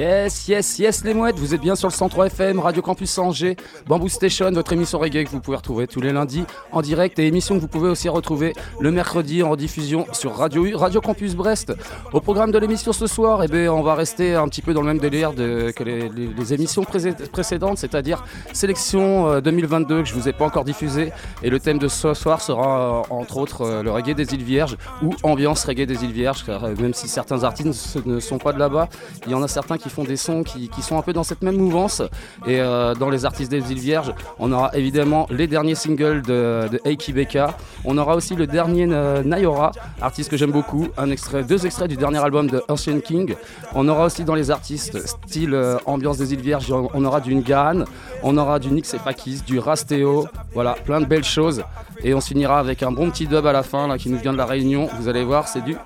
Yes, yes, yes les mouettes, vous êtes bien sur le 103 FM, Radio Campus Angers, Bamboo Station, votre émission reggae que vous pouvez retrouver tous les lundis en direct et émission que vous pouvez aussi retrouver le mercredi en diffusion sur Radio Campus Brest. Au programme de l'émission ce soir, eh bien, on va rester un petit peu dans le même délire que les, émissions pré- précédentes, c'est-à-dire sélection euh, 2022 que je vous ai pas encore diffusée et le thème de ce soir sera euh, entre autres euh, le reggae des îles Vierges ou ambiance reggae des îles Vierges, car euh, même si certains artistes ne sont pas de là-bas, il y en a certains qui font des sons qui, qui sont un peu dans cette même mouvance. Et euh, dans les artistes des îles Vierges, on aura évidemment les derniers singles de, de Eiki Beka. On aura aussi le dernier euh, Nayora, artiste que j'aime beaucoup. Un extrait, deux extraits du dernier album de Ancient King. On aura aussi dans les artistes style euh, ambiance des îles Vierges, on, aura du Ngahan, on aura du Nix et Fakis, du Rastéo. Voilà, plein de belles choses. Et on finira avec un bon petit dub à la fin là, qui nous vient de la Réunion. Vous allez voir, c'est du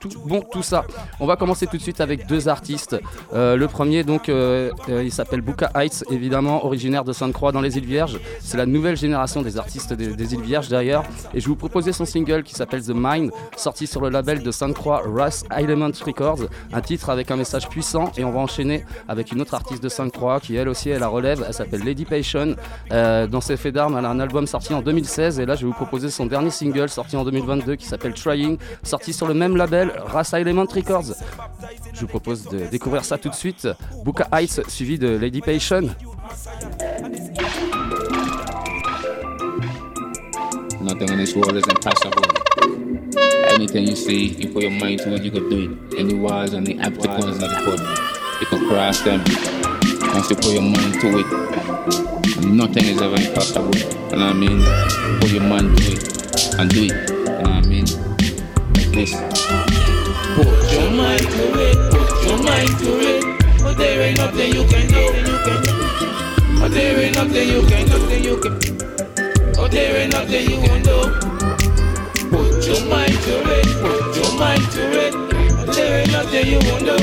tout bon tout ça. On va commencer tout de suite avec deux artistes. Euh, le premier, donc, euh, euh, il s'appelle Buka Heights, évidemment, originaire de Sainte-Croix dans les îles Vierges. C'est la nouvelle génération des artistes des, îles Vierges d'ailleurs. Et je vous proposer son single qui s'appelle The Mind, sorti sur le label de Sainte-Croix, Russ Element Records. Un titre avec un message puissant. Et on va enchaîner avec une autre artiste de Sainte-Croix qui, elle aussi, elle la relève. Elle s'appelle Lady Passion. Dans ses faits d'armes, elle a un album sorti en 2016. Et là, je vais vous proposer son dernier single sorti en 2022 qui s'appelle Trying, sorti sur le même label, Race Element Records. Je vous propose de découvrir ça tout de suite. Buka Heights suivi de Lady Passion. Nothing in this world is impossible. Anything you see, you put your mind to it, you can do it. Any walls and the obstacles that you put, you can cross them. Once you put your mind to it, nothing is ever impossible. You know what I mean? Put your mind to it and do it. You know what I mean? Like this. Mind to it, put your mind to it. But there ain't nothing you can do. But there ain't nothing you can, nothing you can. But there ain't nothing you can do. Put your mind to it, put your mind to it. But there ain't nothing you won't do.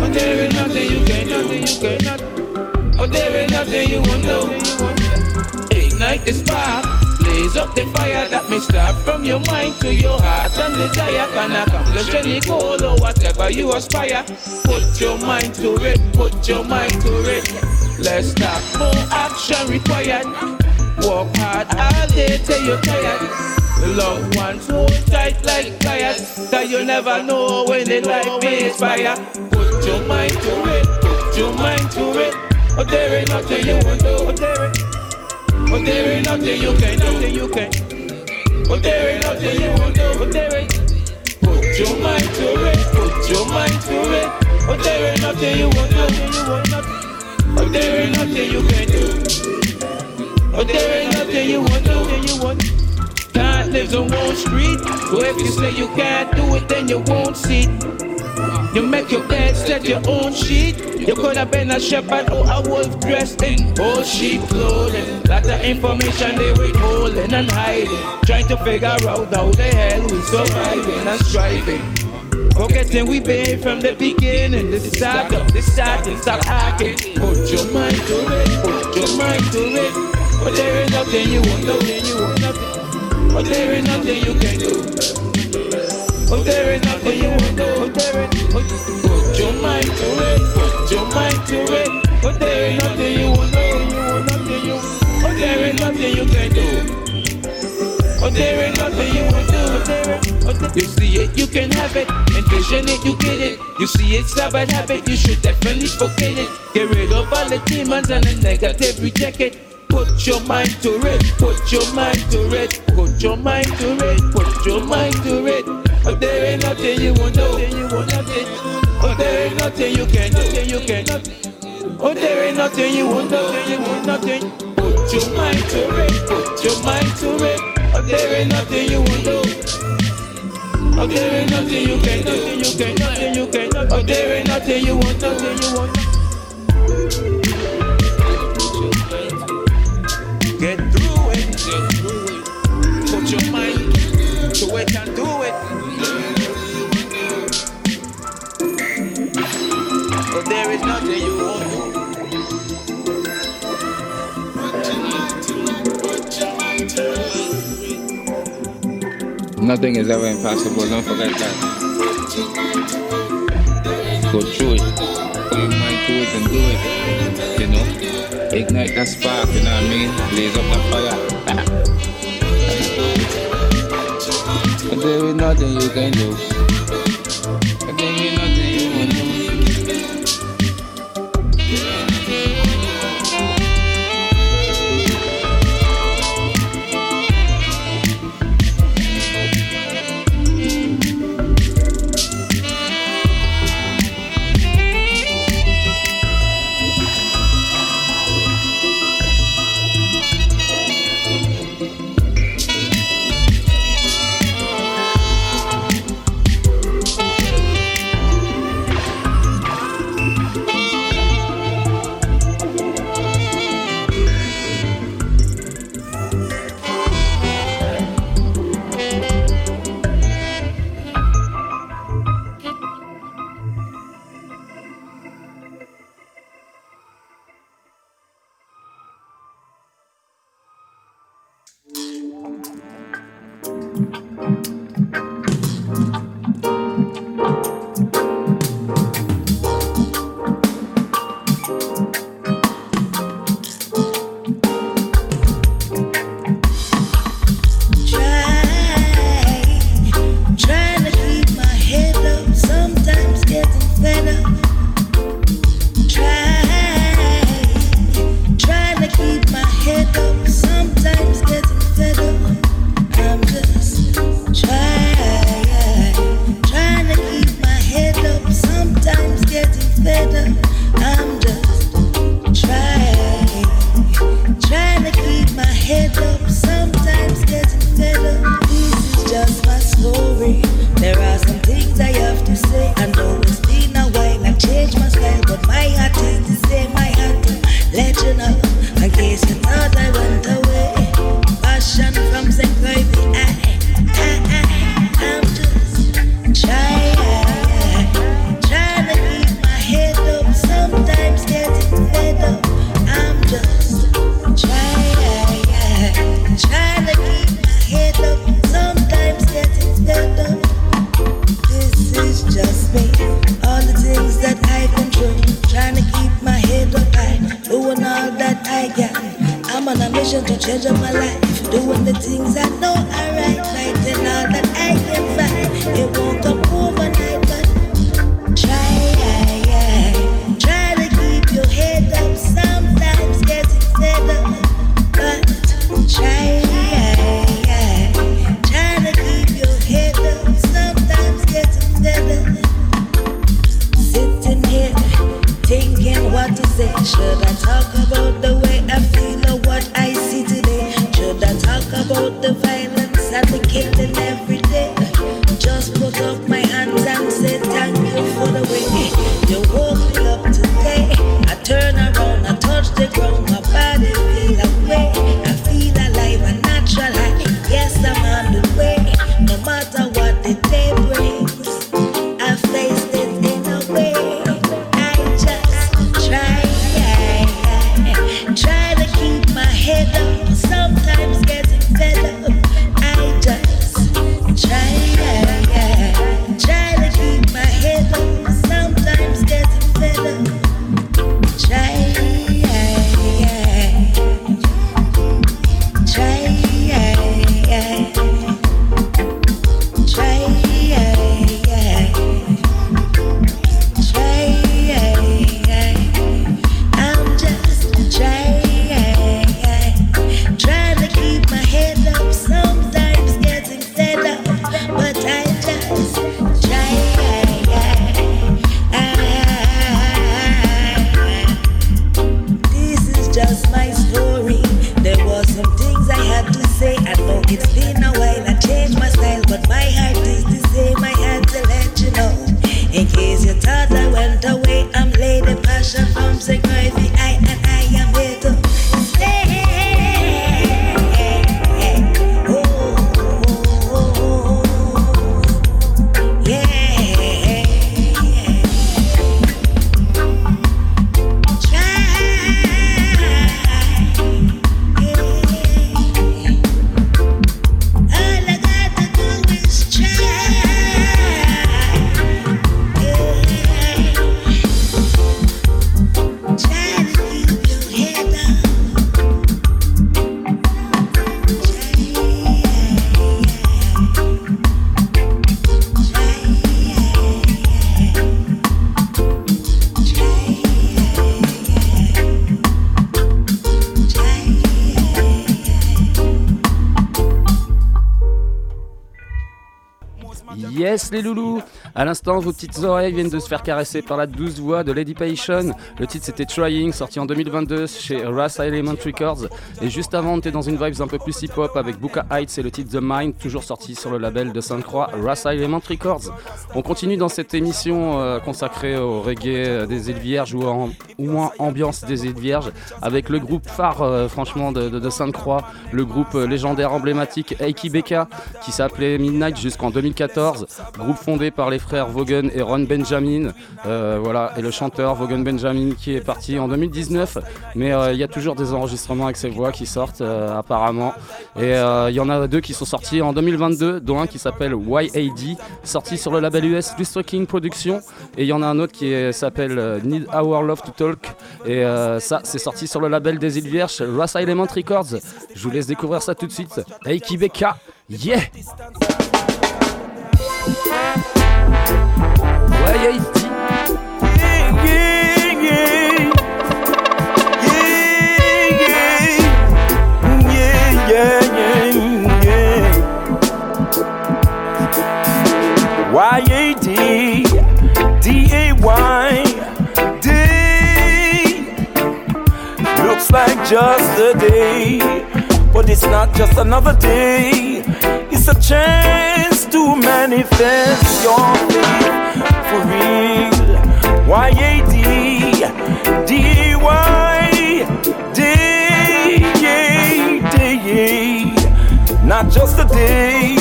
But there ain't nothing you can, nothing you can. But there ain't nothing you won't do. Ignite the spark. Blaze up the fire that may start from your mind to your heart and desire can accomplish any goal or whatever you aspire. Put your mind to it, put your mind to it. Let's start more action required. Work hard all day till you're tired. Love ones hold tight like pliers, that you never know when the light may expire. Put your mind to it, put your mind to it. But there ain't nothing you won't do. But there ain't but there ain't nothing you can, nothing you can. But there ain't nothing you won't do. But there ain't. Put your mind to it. Put your mind to it. But there ain't nothing you won't do. But there ain't nothing you can do. But there ain't nothing you won't do. You won't. God lives on Wall Street. So if you say you can't do it, then you won't see. You make your bed, set your own sheet. You could have been a shepherd or a wolf dressed in old sheep clothing. Lot of information they withholding and hiding. Trying to figure out how the hell we surviving and striving. Forgetting we been from the beginning. This is start up, this starting, stop acting. Put your mind to it, put your mind to it. But there ain't nothing you want, nothing you want, nothing. But there ain't nothing you can do. But there ain't nothing you won't do. But there ain't put, it. Put your it. But there ain't nothing you won't do. You. There ain't nothing you can do. But there ain't nothing you won't do. You see it, you can have it. Envision it, you get it. You see it's a bad habit, you should definitely forget it. Get rid of all the demons and the negative, reject it. Put your mind to it. Put your mind to it. Put your mind to it. Put your mind to it. Oh, there ain't nothing you won't know. Oh, there ain't nothing you can do. You can. Oh, there ain't nothing you won't do. You won't nothing. Put your mind to it. Put your mind to it. Oh, there ain't nothing you won't do. Oh, there ain't nothing you can do. You can. Nothing you can. Oh, there ain't nothing you won't. do. you won't. it and do it. But there is nothing you won't do. Nothing is ever impossible, don't forget that. Go through it, put your mind to it and do it, you know? Ignite that spark, you know what I mean? Blaze up that fire. But there is nothing you can do. Vos petites oreilles viennent de se faire caresser par la douce voix de Lady Passion. Le titre c'était Trying, sorti en 2022 chez Ras Element Records. Et juste avant, on était dans une vibe un peu plus hip-hop avec Buka Heights et le titre The Mind, toujours sorti sur le label de Sainte-Croix, Ras Element Records. On continue dans cette émission euh, consacrée au reggae des îles Vierges ou en, au moins ambiance des îles Vierges avec le groupe phare euh, franchement de, Sainte-Croix, le groupe euh, légendaire emblématique Eiki Beka qui s'appelait Midnight jusqu'en 2014 groupe fondé par les frères Vaughan et Ron Benjamin. Euh, voilà, et le chanteur Vaughan Benjamin qui est parti en 2019. Mais euh, il y a toujours des enregistrements avec ses voix qui sortent euh, apparemment. Et il y en a deux qui sont sortis en 2022, dont un qui s'appelle YAD, sorti sur le label US King Productions. Et il y en a un autre qui s'appelle Need Our Love to Talk. Et ça, c'est sorti sur le label des îles Vierges, Ross Element Records. Je vous laisse découvrir ça tout de suite. Hey Kibeka, yeah! Y-A-D, D-A-Y, D. Looks like just a day, but it's not just another day. It's a chance to manifest your faith for real. Y-A-D, D-A-Y, D-A, D-A. Not just a day,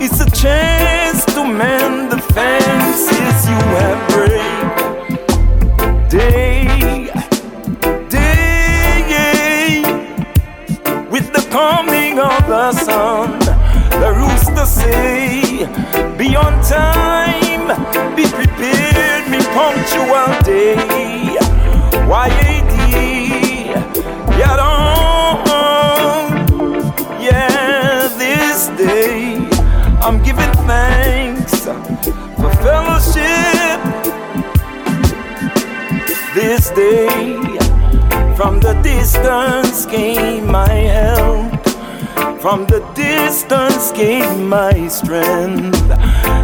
it's a chance to mend the fences you have break. Day, day, with the coming of the sun, the rooster say, be on time, be prepared, me punctual day. Y-A-D, get on. Thanks for fellowship this day. From the distance came my help. From the distance came my strength.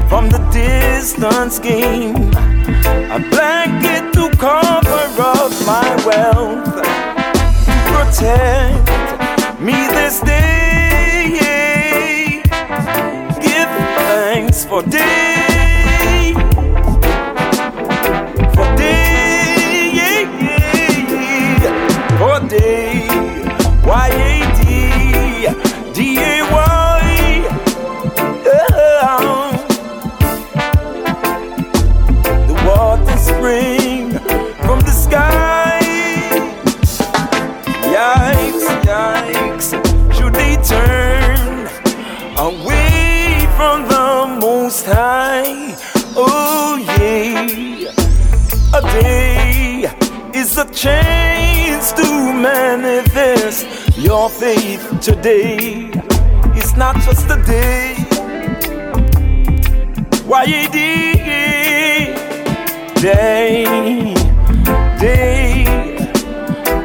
From the distance came a blanket to cover up my wealth. Protect me this day. For day, your faith today. It's not just a day. Why day, day, day.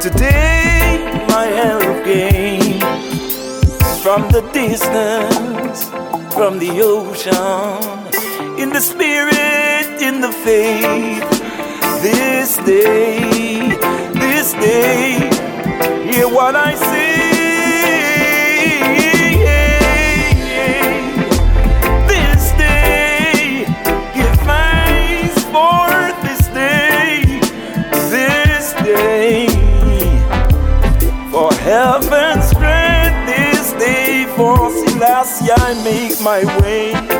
Today, my help came from the distance from the ocean, in the spirit, in the faith. This day, this day, hear what I say. My way.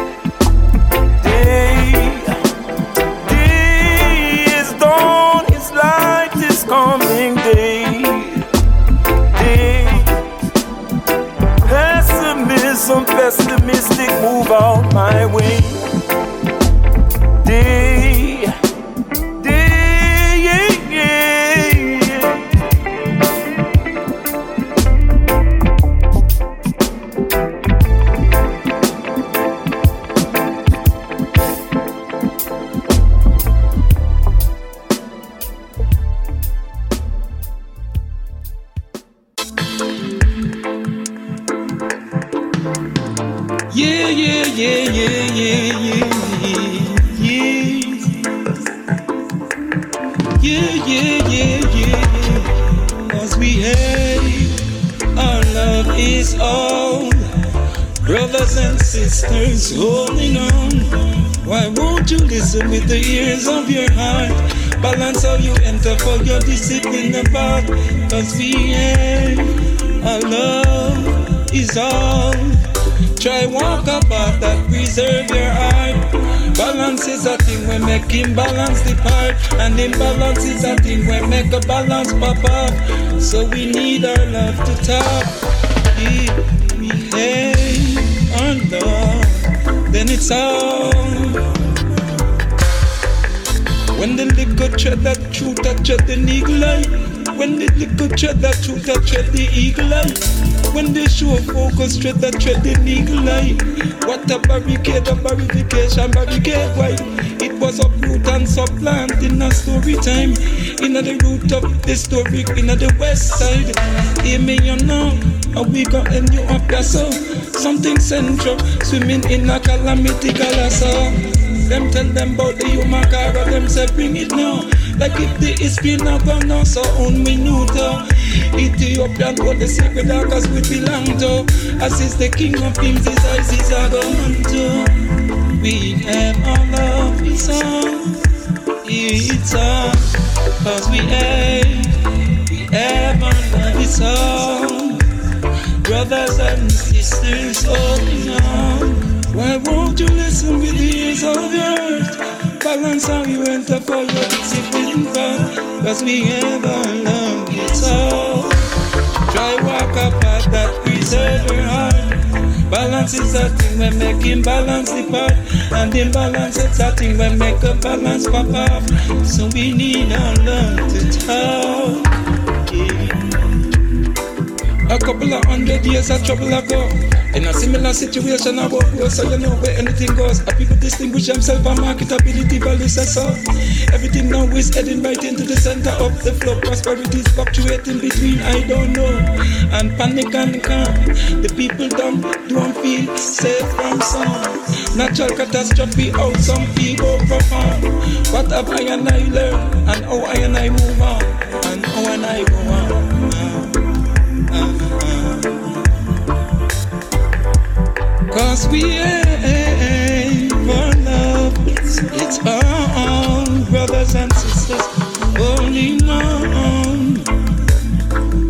Tread that tread the eagle eye. What a barricade, a barrification, barricade why? It was uproot and supplant in a story time. In the root of the story, in the west side. Hear me, you know, how we got end you up so. Something central, swimming in a calamity galasa. Them tell them about the human car, them say bring it now. The history not gone now, so un minuto. Ethiopian hold the secret cause we belong to. As is the king of kings, his eyes is a to. We have our love, it's on. It's on. Cause we have, we have our love, it's on. Brothers and sisters oh, holding on. Why won't you listen with the ears of your heart? Balance how you enter for your discipline path. Cause we our love, it's all. Try walk apart that preserve your heart. Balance is a thing when make imbalance depart. And imbalance is a thing when make a balance pop up. So we need our love to talk. Yeah. A couple of hundred years of trouble ago. In a similar situation, I walk close, so you know where anything goes. A people distinguish themselves by marketability, value says so. Everything now is heading right into the center of the flow. Prosperity is fluctuating between I don't know and panic and calm. The people don't don't feel safe from some natural catastrophe. How some people perform. What have I and I learned, and how I and I move on, and how and I go Cause we ain't for love. It's all brothers and sisters holding on.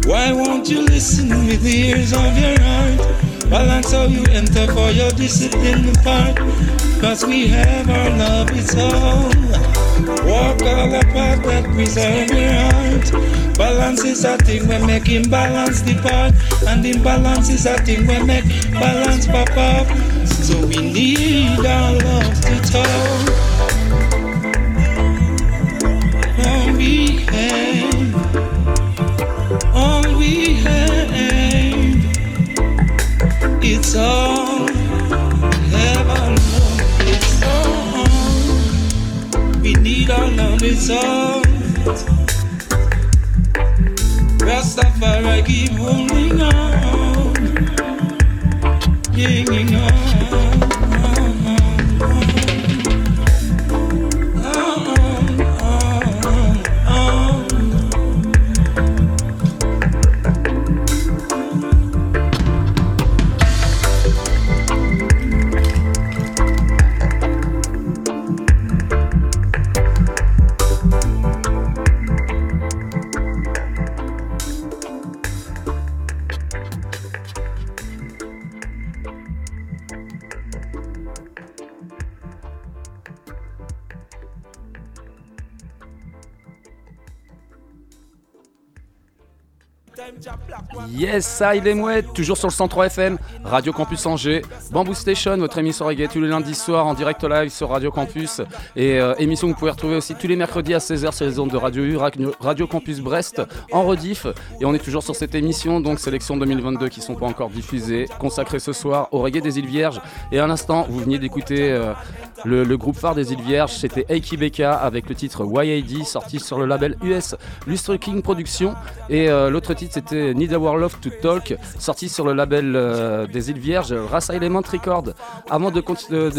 Why won't you listen with the ears of your heart? Balance how you enter for your discipline part. Cause we have our love, it's all. Walk all apart that preserve your heart. Balance is a thing when make imbalance depart. And imbalance is a thing when make balance pop up. So we need our love to talk. All we have, all we have, it's all. Rastafari keep holding on, hanging on. Yes, mouette, toujours sur le 103 FM, Radio Campus Angers, Bamboo Station, votre émission reggae tous les lundis soirs en direct live sur Radio Campus. Et euh, émission que vous pouvez retrouver aussi tous les mercredis à 16h sur les ondes de Radio U, Radio Campus Brest en rediff. Et on est toujours sur cette émission donc sélection 2022 qui sont pas encore diffusées, consacrée ce soir au reggae des îles Vierges. Et à l'instant vous veniez d'écouter euh, le, groupe phare des îles Vierges, c'était Eiki Beka avec le titre YAD sorti sur le label US Lustre King Productions. Et euh, l'autre titre c'était Need War Love to Talk, sorti sur le label euh, des îles Vierges, Race Element Record. Avant de,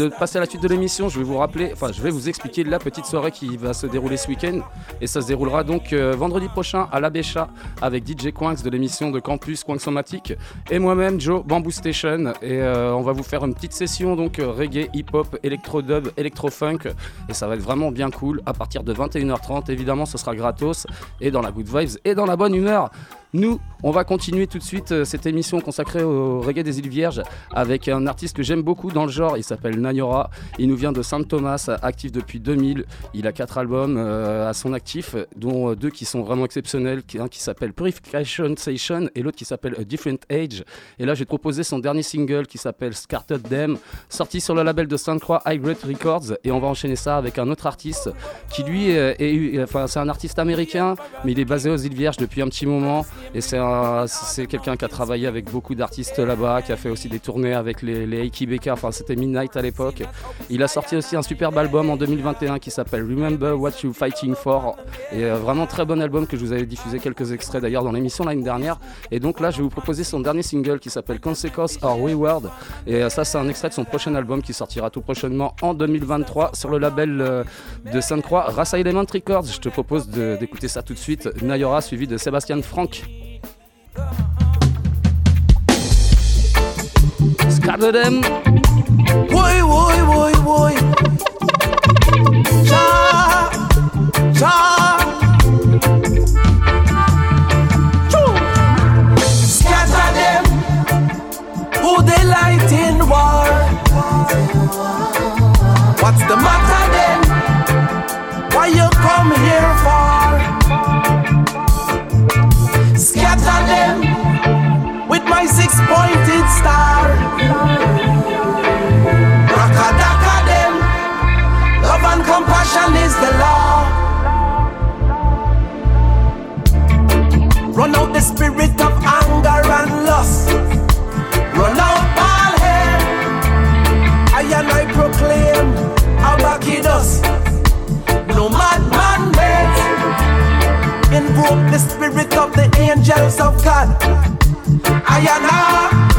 passer à la suite de l'émission, je vais vous rappeler, enfin je vais vous expliquer la petite soirée qui va se dérouler ce week-end. Et ça se déroulera donc euh, vendredi prochain à la Bécha avec DJ Quinks de l'émission de Campus Quinxomatique et moi-même Joe Bamboo Station. Et euh, on va vous faire une petite session donc reggae, hip-hop, électro-dub, électro-funk. Et ça va être vraiment bien cool à partir de 21h30. Évidemment, ce sera gratos et dans la good vibes et dans la bonne humeur. Nous, on va continuer tout de suite euh, cette émission consacrée au reggae des îles Vierges avec un artiste que j'aime beaucoup dans le genre. Il s'appelle Nayora. Il nous vient de Saint Thomas, actif depuis 2000. Il a quatre albums euh, à son actif, dont euh, deux qui sont vraiment exceptionnels. Un qui s'appelle Purification Station et l'autre qui s'appelle A Different Age. Et là, j'ai proposé son dernier single qui s'appelle Scarted Them, sorti sur le label de Sainte-Croix High Grade Records. Et on va enchaîner ça avec un autre artiste qui, lui, est, enfin, c'est un artiste américain, mais il est basé aux îles Vierges depuis un petit moment. Et c'est quelqu'un qui a travaillé avec beaucoup d'artistes là-bas, qui a fait aussi des tournées avec les, les enfin c'était Midnight à l'époque. Il a sorti aussi un superbe album en 2021 qui s'appelle Remember What You're Fighting For. Et euh, vraiment très bon album que je vous avais diffusé quelques extraits d'ailleurs dans l'émission l'année dernière. Et donc là je vais vous proposer son dernier single qui s'appelle Consequence or Wayward. Et euh, ça c'est un extrait de son prochain album qui sortira tout prochainement en 2023 sur le label euh, de Sainte-Croix, Rasa Element Records. Je te propose d'écouter ça tout de suite. Nayora suivi de Sébastien Franck. Scatter them. Boy, boy, boy, boy. Cha, cha. Rakadaka them, love and compassion is the law. Run out the spirit of anger and lust. Run out all hell. I and I proclaim, us. No madman invoke the spirit of the angels of God. I and I.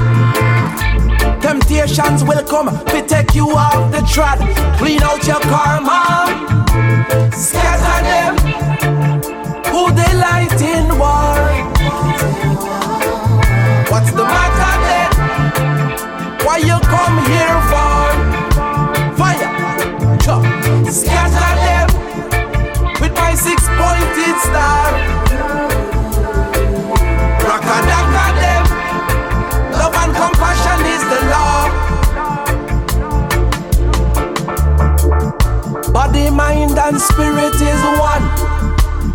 Temptations will come to take you off the trad. Clean out your karma. Scatter them. Who they light in war. What's the matter then? Why you come here for? Fire. Chop. Scatter them with my six pointed star. Mind, and spirit is one.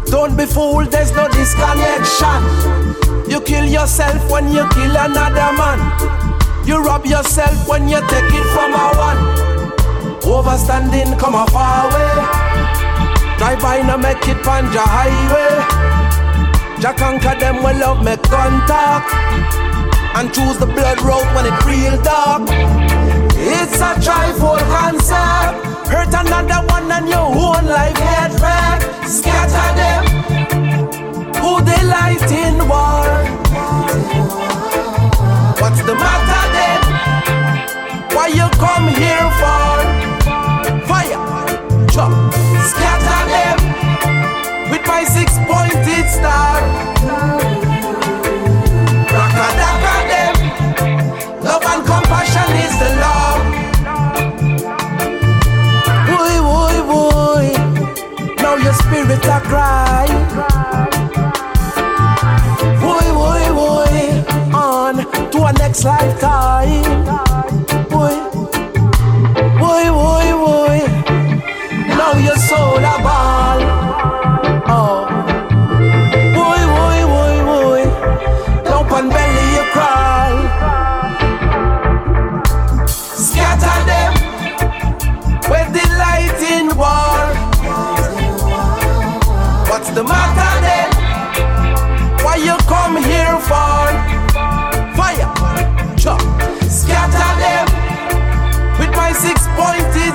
Don't be fooled, there's no disconnection. You kill yourself when you kill another man. You rob yourself when you take it from a one. Overstanding, come a far away. Drive by no make it the highway. Jack conquer them when love make contact. And choose the blood road when it real dark. It's a trifle concept. Hurt another one and your own life get wrecked. Scatter them. Who they light in war? What's the matter then? Why you come here for? Fire. Chop. Scatter them with my six pointed star. A cry. Boy, boy, boy. On to a next lifetime.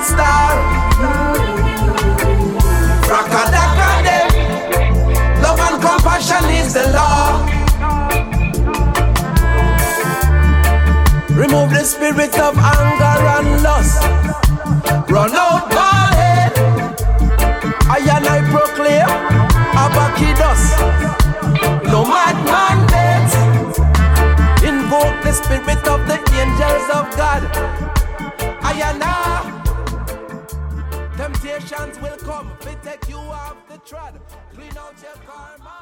star. Rakadaka them. Love and compassion is the law. Remove the spirit of anger and lust. Run out ball. I and I proclaim Abakidus. No madman invoke the spirit of the angels of God. I and I. Temptations will come, they take you off the tread. Clean out your karma.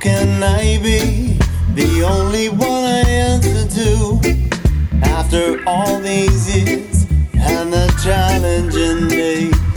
can I be the only one I answer to after all these years and the challenging days?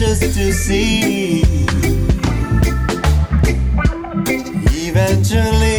just to see. Eventually.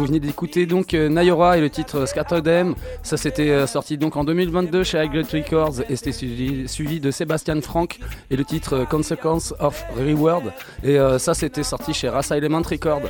Vous venez d'écouter donc euh, Nayora et le titre Scattered Ça, c'était euh, sorti donc en 2022 chez Aglet Records et c'était suivi, de Sébastien Frank et le titre euh, Consequence of Reward. Et ça, c'était sorti chez Rasa Element Records.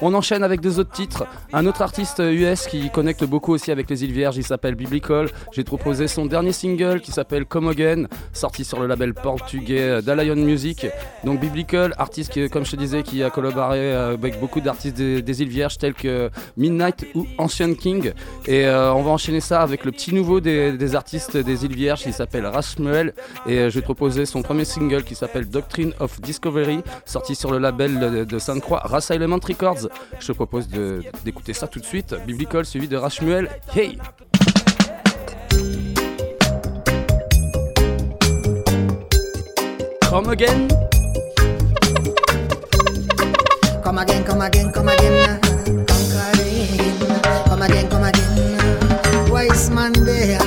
On enchaîne avec deux autres titres. Un autre artiste US qui connecte beaucoup aussi avec les îles Vierges, il s'appelle Biblical. J'ai proposé son dernier single qui s'appelle Come Again, sorti sur le label portugais d'Alion Music. Donc Biblical, artiste qui, comme je te disais, qui a collaboré avec beaucoup d'artistes des, îles Vierges tels que Midnight ou Ancient King. Et euh, on va enchaîner ça avec le petit nouveau des, artistes des îles Vierges qui s'appelle Rashmuel. Et euh, te proposer son premier single qui s'appelle Doctrine of Discovery, sorti sur le label de, Sainte-Croix, Race Element Records. Je te propose d'écouter ça tout de suite. Biblical suivi de Rashmuel. Hey! Come again. Come again, come again, come again. Come again, come again. Wise man there.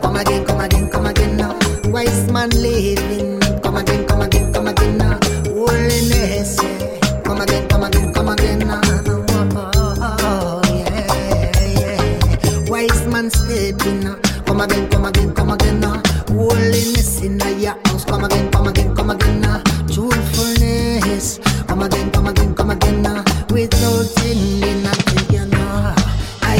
Come again, come again, come again. Wise man living. Come again, come again. Without ending until ah. you know. I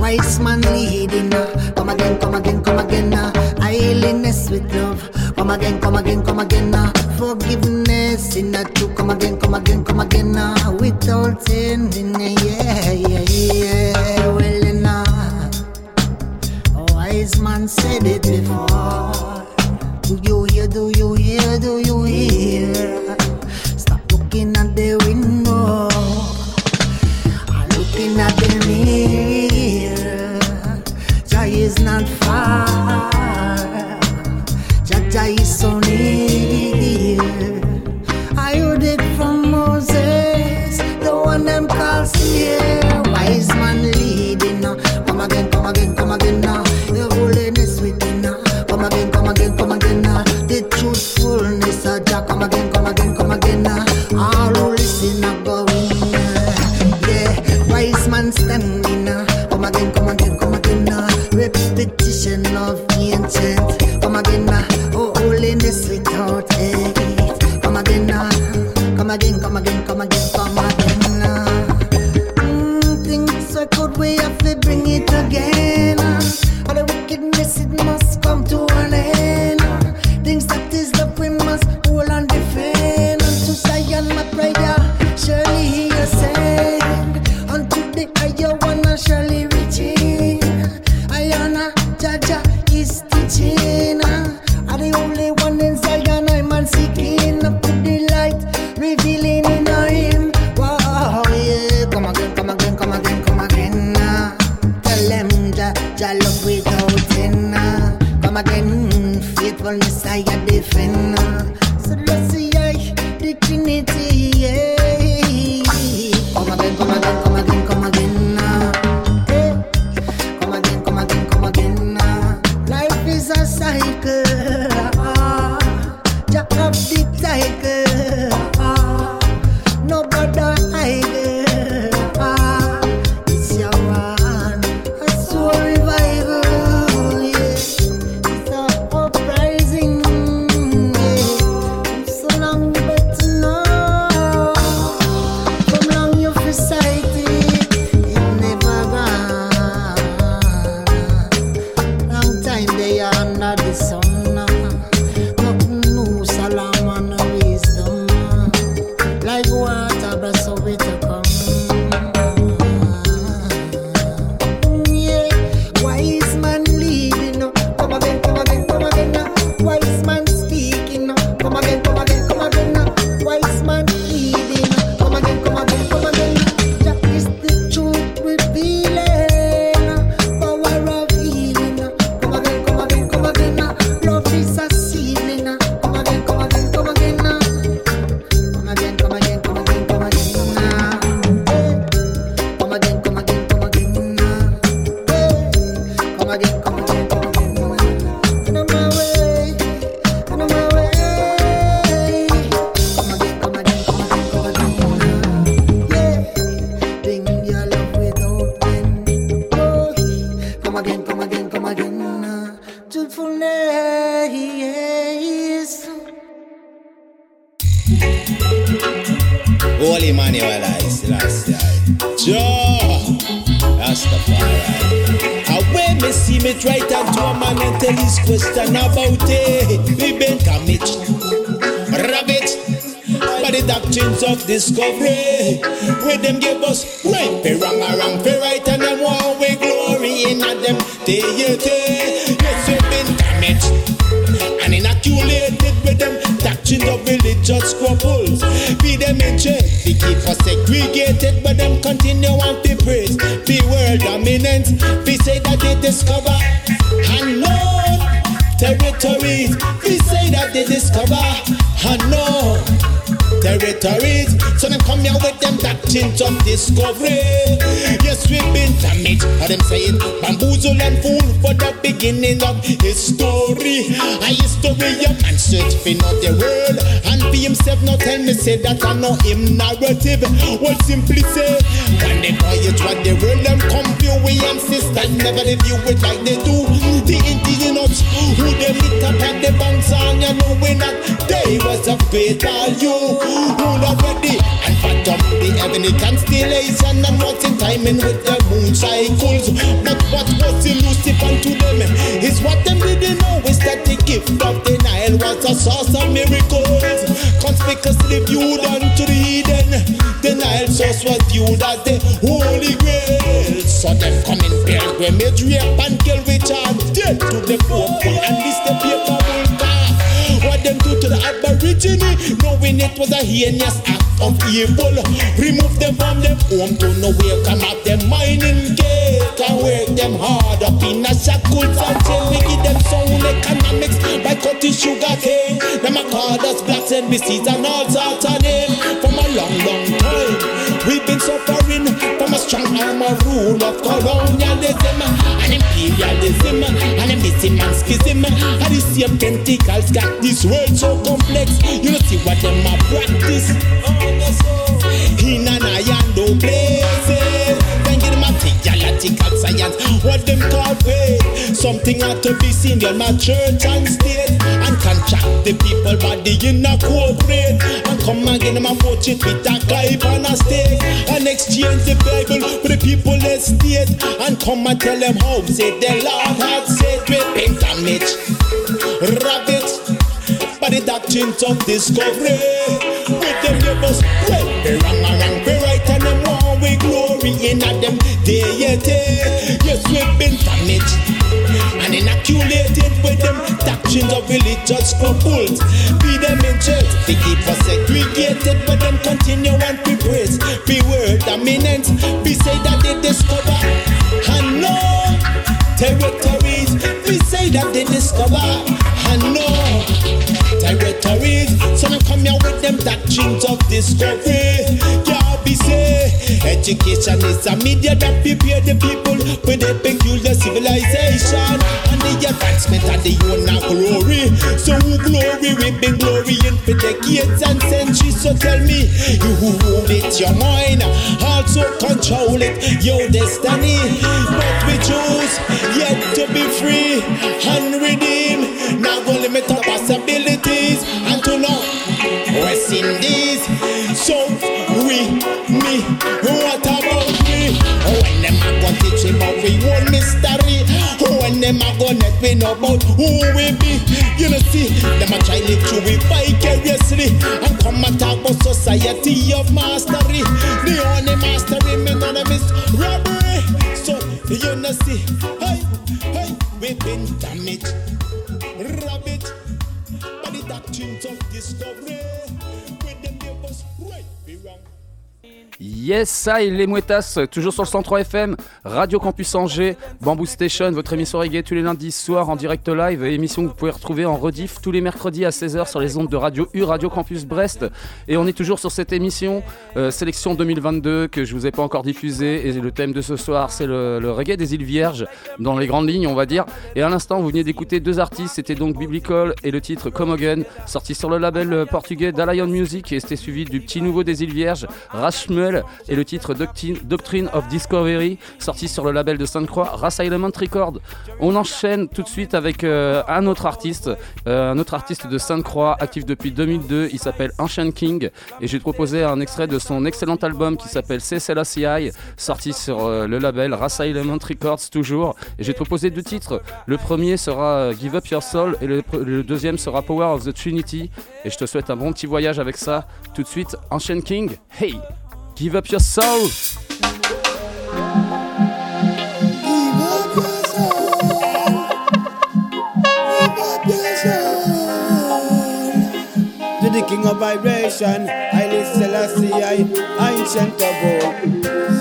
wise man leading now. Come again, come again, come again ah. now. Holiness with love. Come again, come again, come again now. Forgiveness in that too. Come again, come again, come again now. Without ending, yeah, yeah, yeah. Well enough. Wise man said it before. You not Jaja is teaching. Are the only be say that they discover territories. So them come here with them doctrines of discovery. Yes, we've been damaged. How them saying. Bamboozle and fool for the beginning of history. A history of man search for not the world. And be himself not tell me say that I know him narrative. Well simply say, when they voyage what the world them come view we and sisters never they view it like they do. The indigenous who they meet up at the banks and you know we not they was of great value. Who already and fathom the heavenly constellation and what's in timing with the moon cycles. But what was elusive unto them is what them didn't know is that the gift of the Nile was a source of miracles. Conspicuously viewed unto the Eden. The Nile source was viewed as the Holy Grail. So them come in pilgrimage, rape and kill Richard. Dead to the Pope and this the paper Aborigine, knowing it was a heinous act of evil. Remove them from them home to nowhere, come out them mining gate and work them hard up in a shackles until we give them sound economics by cutting sugar cane. Them a call us blacks and BCs and all sorts of name from a long, long time. We've been suffering from a strong arm of rule of colonialism and imperialism and them dism and schism. And the same tentacles got this world so complex. You know see what them a practice in an iron no theological science, what them call faith. Something ought to be seen in my church and state. And contract the people body in a cooperate and come and get them a it with a clive and a stake. And exchange the Bible with the people estate. And come and tell them how say the Lord had said. We been damaged, rabbit. By the doctrines of discovery. With them give us well, wrong and wrong, glory in a them deity. Yes, we've been damaged and inoculated with them doctrines of religious scruples. Be them in church, they keep us segregated, but them continue and be praise. Be word dominant, be say that they discover and know territories. We say that they discover and know territories. So now come here with them doctrines of discovery. Can't be say education is a media that prepare the people with a peculiar civilization and the advancement of the own glory. So who glory we been glorying for decades and centuries. So tell me, you who rule it, your mind, also control it, your destiny. But we choose we know about who we be. You know see, them a try live through we vicariously and come and talk about society of mastery. The only mastery me none of is robbery. So you know see, hey, hey, we been damaged, rabbit by the doctrines of discovery. Yes, et les Mouettas, toujours sur le 103 FM, Radio Campus Angers, Bamboo Station, votre émission reggae tous les lundis soirs en direct live, émission que vous pouvez retrouver en rediff tous les mercredis à 16h sur les ondes de Radio U, Radio Campus Brest. Et on est toujours sur cette émission, euh, sélection 2022, que je vous ai pas encore diffusée, et le thème de ce soir, c'est le, reggae des îles Vierges, dans les grandes lignes, on va dire. Et à l'instant, vous venez d'écouter deux artistes, c'était donc Biblical et le titre Come Again, sorti sur le label euh, portugais d'Alion Music, et c'était suivi du petit nouveau des îles Vierges, Rashmuel et le titre Doctrine, of Discovery, sorti sur le label de Sainte-Croix, Race Element Record. On enchaîne tout de suite avec euh, un autre artiste, euh, un autre artiste de Sainte-Croix, actif depuis 2002. Il s'appelle Ancient King et j'ai proposé un extrait de son excellent album qui s'appelle CSLACI, sorti sur euh, le label Race Element Records toujours. Et j'ai proposé deux titres. Le premier sera Give Up Your Soul et le, le deuxième sera Power of the Trinity. Et je te souhaite un bon petit voyage avec ça. Tout de suite, Ancient King, hey, give up your soul. To the king of vibration, I listen I ancient of old.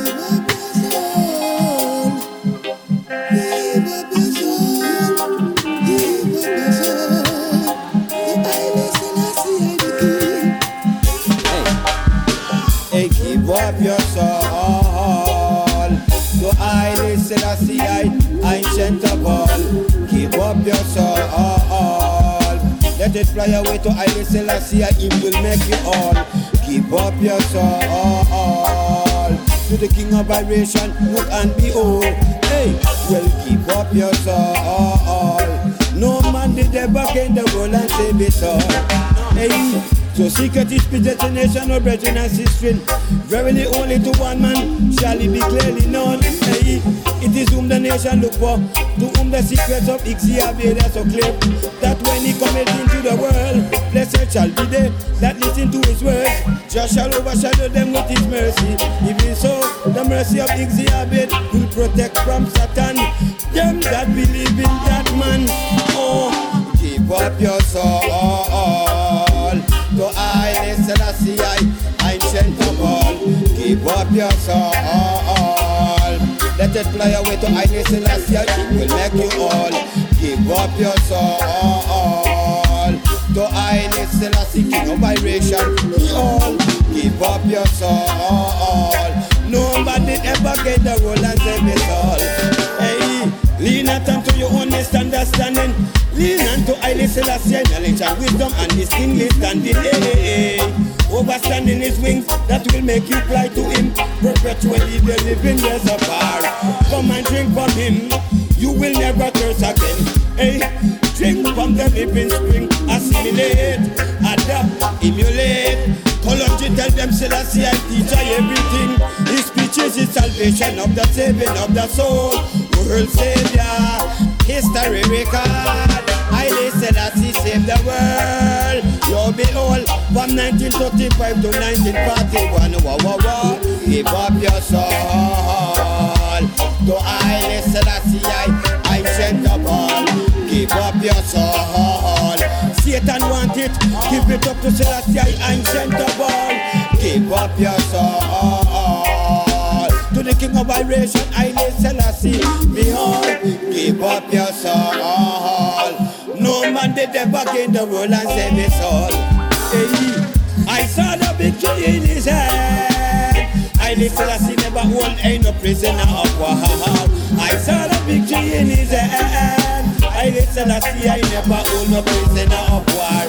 Up your soul. To I listen Selassie, I ancient of all. Give up your soul. Let it fly away to Haile Selassie, him will make you all. Give up your soul. To the king of vibration, look and behold. Hey, well, give up your soul. No man did ever gain the world and save it all. Hey, so secret is predestination of brethren and sister. Verily only to one man shall it be clearly known. Hey, it is whom the nation look for, to whom the secrets of Ixia so clear. That when he cometh into the world, blessed shall be they that listen to his words. Just shall overshadow them with his mercy. Even so, the mercy of Ixia will protect from Satan them that believe in that man. Oh, give up your soul. All. Give up your soul. Let it fly away to I, Selassie, it will make you all. Give up your soul. To I, Selassie, king of vibration, all. Give up your soul. Nobody ever get the role and save it all. Not unto your own misunderstanding. Lean unto highly Selassie, knowledge and wisdom and this kingly standing. Hey, hey, hey. Overstanding his wings that will make you fly to him. Perpetually the living reservoir. Come and drink from him. You will never thirst again. Hey, drink from the living spring. Assimilate, adapt, emulate. Cology tell them Selassie I teach I everything. His speech is salvation of the saving of the soul. World Savior, history record. I Selassie save the world. You behold from 1935 to 1941. Wah wah wah. Give up your soul. To I Selassie I ancient of all. Give up your soul. Satan want it, give it up to Selassie, ancient of all. Give up your soul the King of vibration, I Selassie. Behold, give up your soul. No man did ever gain the world and save his soul. Hey, I saw the victory in his hand. I Selassie never hold ain't no prisoner of war. I saw the victory in his hand. I Selassie I never hold no prisoner of war.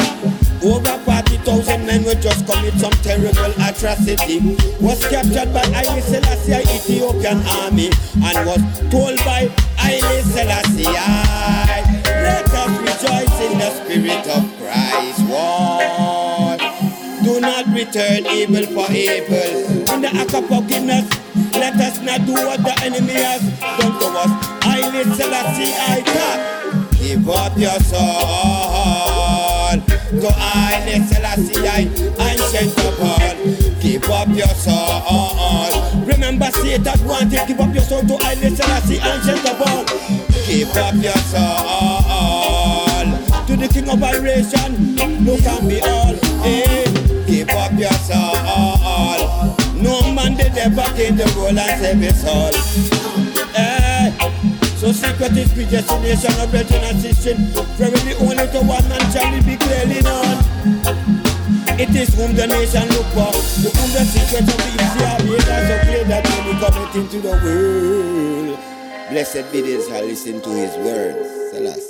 Over 40,000 men will just commit some terrible atrocity. Was captured by Haile Selassie Ethiopian army and was told by Haile Selassie, let us rejoice in the spirit of Christ. War. Do not return evil for evil. In the act of forgiveness, let us not do what the enemy has done to us. Haile Selassie I talk. Give up your soul. To Haile Selassie I ancient of all. Give up your soul. Remember Satan wanted give up your soul to Haile Selassie ancient of all. Give up your soul. To the king of vibration, look and be all. Eh, hey, give up your soul. No man did ever gain the world and save his soul. So secret is predestination of brethren and sisters. Verily only to one man shall be clearly known. It is whom the nation look for, to whom the secret of the easy are so clear that when he cometh into the world. Blessed be those who listen to his words. Selassie.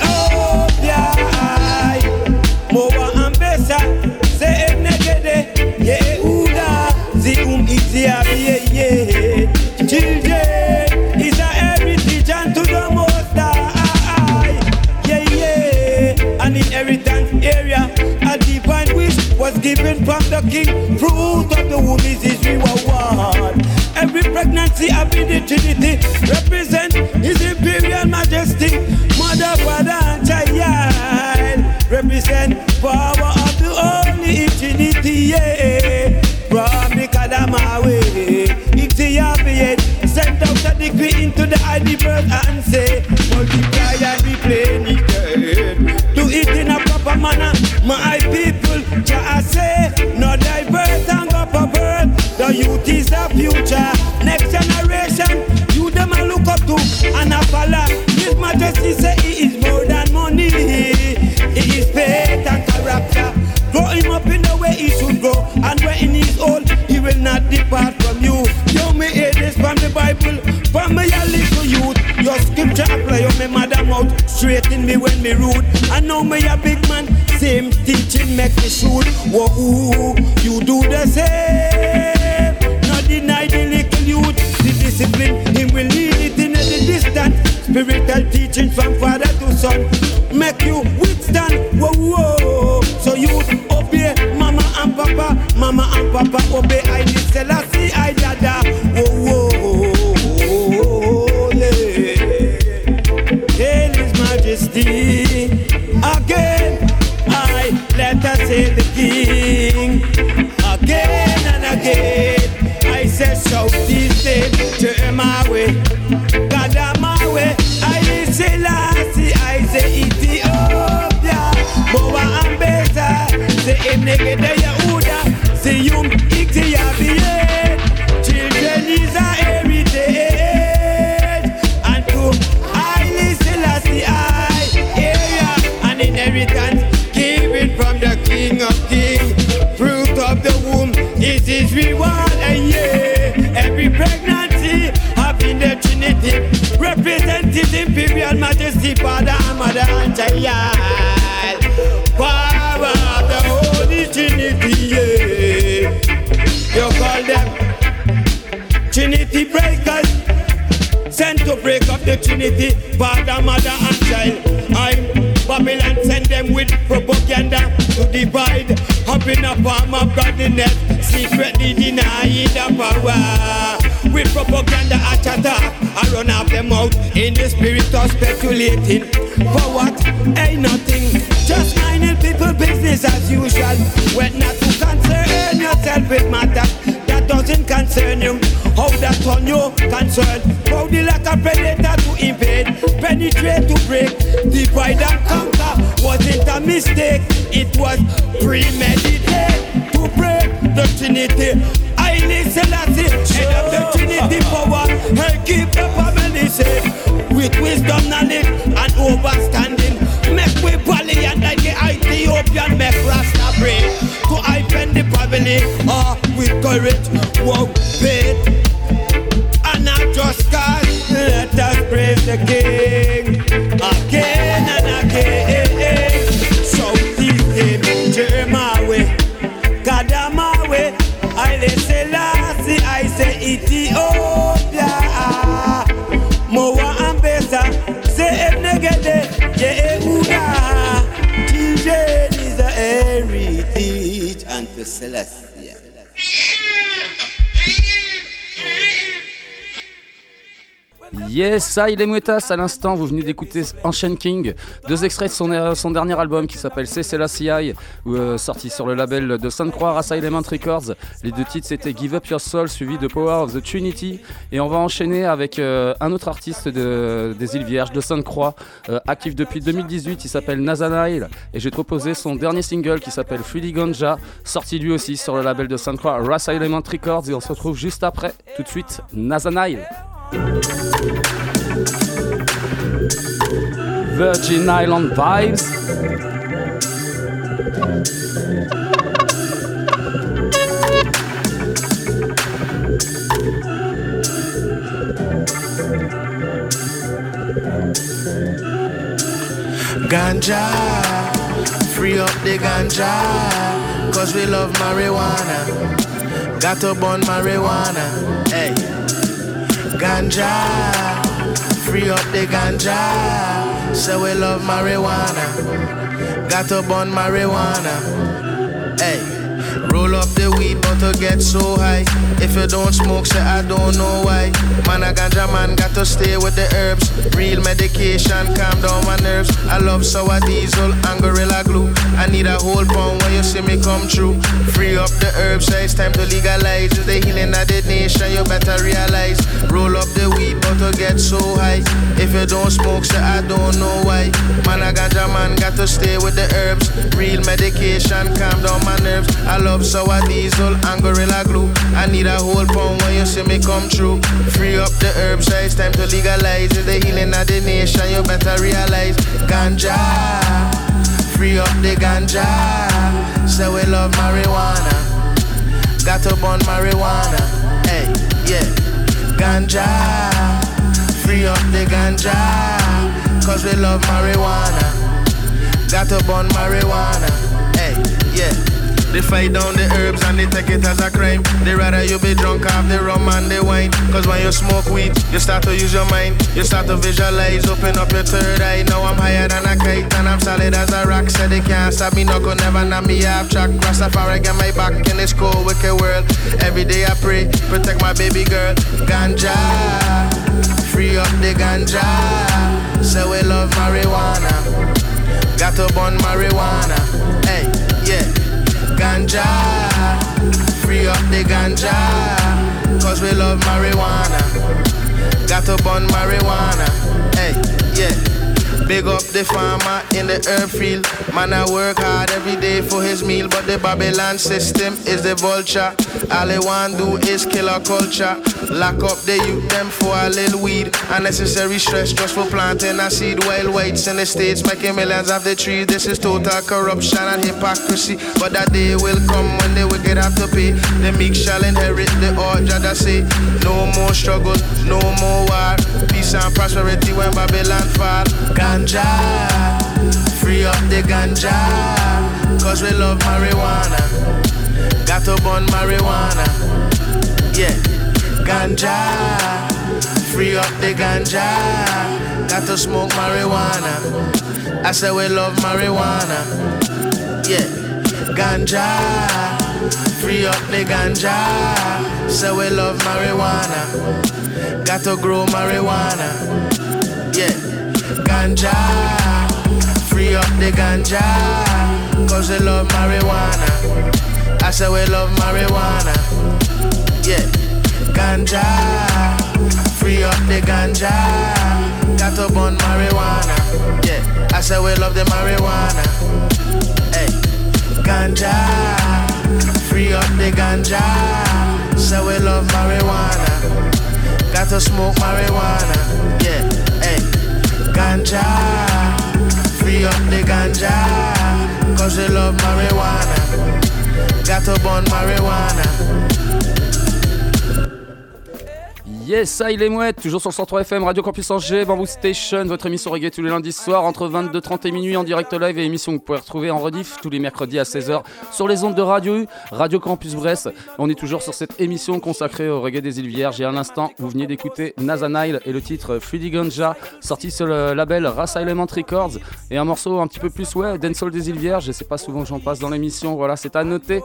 the king. Fruit of the womb is his reward. Every pregnancy Trinity represent his imperial majesty. Mother, father, and child represent power of the only Trinity. Yeah. From the Kadamawe, Ixtiabiate, sent out a decree into the birth and say, multiply and replenish say, no divert and go for birth. The youth is the future, next generation. You them a look up to and a follow. His Majesty say he is more than money. He is faith and character. Grow him up in the way he should go, and when he is old, he will not depart from you. You may hear this from the Bible, from me a little youth. Your scripture apply on me mother mouth, straighten me when me rude. I know me a big man, same teaching make me shoot. Whoa, you do the same. Not deny the little youth, the discipline, him will lead it in the distance. Spiritual teaching from father to son, make you withstand. Whoa, whoa. So you obey mama and papa, mama and papa obey. I need Selassie, hail the King again and again. I say shout this name to my way, God am my way. I say Selassie, I say Ethiopia, Boa and Beza, say Emnege Father and Mother and Child. Power of the Holy Trinity. You call them Trinity breakers sent to break up the Trinity, Father, Mother, and Child. Babylon send them with propaganda to divide. Up in a palm of godliness, secretly denying the power. With propaganda at chatter, I run off them out in the spirit of speculating. For what? Ain't nothing. Just minding people business as usual. When not to concern yourself with matter doesn't concern you. How that on you concern? How the like a predator to invade, penetrate to break, divide and conquer. Wasn't a mistake, it was premeditated to break the Trinity. I listen Selassie, head of the Trinity power, and keep the family safe with wisdom, knowledge, and overstanding. Make we poly and like the Ethiopian make Rasta break to hypen the family, ah, with courage, faith, and not just cause. Let us praise the King again and again. So this him, my way. I say Selassie, I say Ethiopia. Yes, ça, il est Mouettas à l'instant. Vous venez d'écouter Ancient King, deux extraits de son, son dernier album qui s'appelle C'est Selassie, euh, sorti sur le label de Sainte-Croix, Element Records. Les deux titres c'était Give Up Your Soul suivi de Power of the Trinity. Et on va enchaîner avec euh, un autre artiste de- des îles Vierges, de Sainte-Croix, euh, actif depuis 2018. Il s'appelle Nazanail. Et j'ai proposé son dernier single qui s'appelle Freely Ganja, sorti lui aussi sur le label de Sainte-Croix, Rasa Element Records. Et on se retrouve juste après, tout de suite, Nazanail. Virgin Island vibes. Ganja, free up the ganja, cause we love marijuana. Got to burn marijuana. Ganja, free up the ganja, so we love marijuana. Got to burn marijuana, to get so high. If you don't smoke, say I don't know why. Man, a ganja man got to stay with the herbs. Real medication, calm down my nerves. I love sour diesel and gorilla glue. I need a whole pound when you see me come through. Free up the herbs, say it's time to legalize. It's the healing of the nation, you better realize. Roll up the weed, but to get so high. If you don't smoke, say I don't know why. Man, a ganja man got to stay with the herbs. Real medication, calm down my nerves. I love sour diesel and gorilla glue. I need a whole pound when you see me come through. Free up the herbs, say it's time to legalize. It's the healing of the nation, you better realize. Ganja, free up the ganja. Say we love marijuana. Got to burn marijuana. Hey, yeah. Ganja, free up the ganja. Cause we love marijuana. Got to burn marijuana. Hey, yeah. They fight down the herbs and they take it as a crime. They rather you be drunk off the rum and the wine. Cause when you smoke weed, you start to use your mind. You start to visualize, open up your third eye. Now I'm higher than a kite and I'm solid as a rock. Said they can't stop me, no could never knock me off track. Rastafari got my back in this cold wicked world. Every day I pray, protect my baby girl. Ganja, free up the ganja. Say we love marijuana. Got to burn marijuana. Ganja, free up the ganja. Cause we love marijuana. Got to burn marijuana. Hey, yeah. Big up the farmer in the herb field. Man, I work hard every day for his meal, but the Babylon system is the vulture. All they want do is kill our culture. Lock up the youth them for a little weed. Unnecessary stress just for planting a seed. While whites in the states making millions of the trees. This is total corruption and hypocrisy. But that day will come when the wicked have to pay. The meek shall inherit the order that say, No more struggles, no more war. Peace and prosperity when Babylon fall. Ganja, free up the ganja. Cause we love marijuana. Got to burn marijuana. Yeah, ganja, free up the ganja. Got to smoke marijuana. I say we love marijuana. Yeah, ganja, free up the ganja. Say we love marijuana. Got to grow marijuana. Ganja, free up the ganja. Cause we love marijuana. I say we love marijuana. Yeah, ganja, free up the ganja. Got to burn marijuana. Yeah, I say we love the marijuana. Hey, ganja, free up the ganja. Say we love marijuana. Got to smoke marijuana. Ganja, free up the ganja. Cause we love marijuana. Got to burn marijuana. Yes, ça il est mouette, toujours sur le 103 FM, Radio Campus Angers, Bamboo Station, votre émission reggae tous les lundis soirs entre 22h30 et minuit en direct live et émission que vous pouvez retrouver en rediff tous les mercredis à 16h sur les ondes de Radio U, Radio Campus Brest. On est toujours sur cette émission consacrée au reggae des îles Vierges et à l'instant, vous venez d'écouter Nazanile et le titre Fruity Ganja, sorti sur le label Race Element Records et un morceau un petit peu plus, ouais, dancehall des îles Vierges, et c'est pas souvent que j'en passe dans l'émission, voilà, c'est à noter.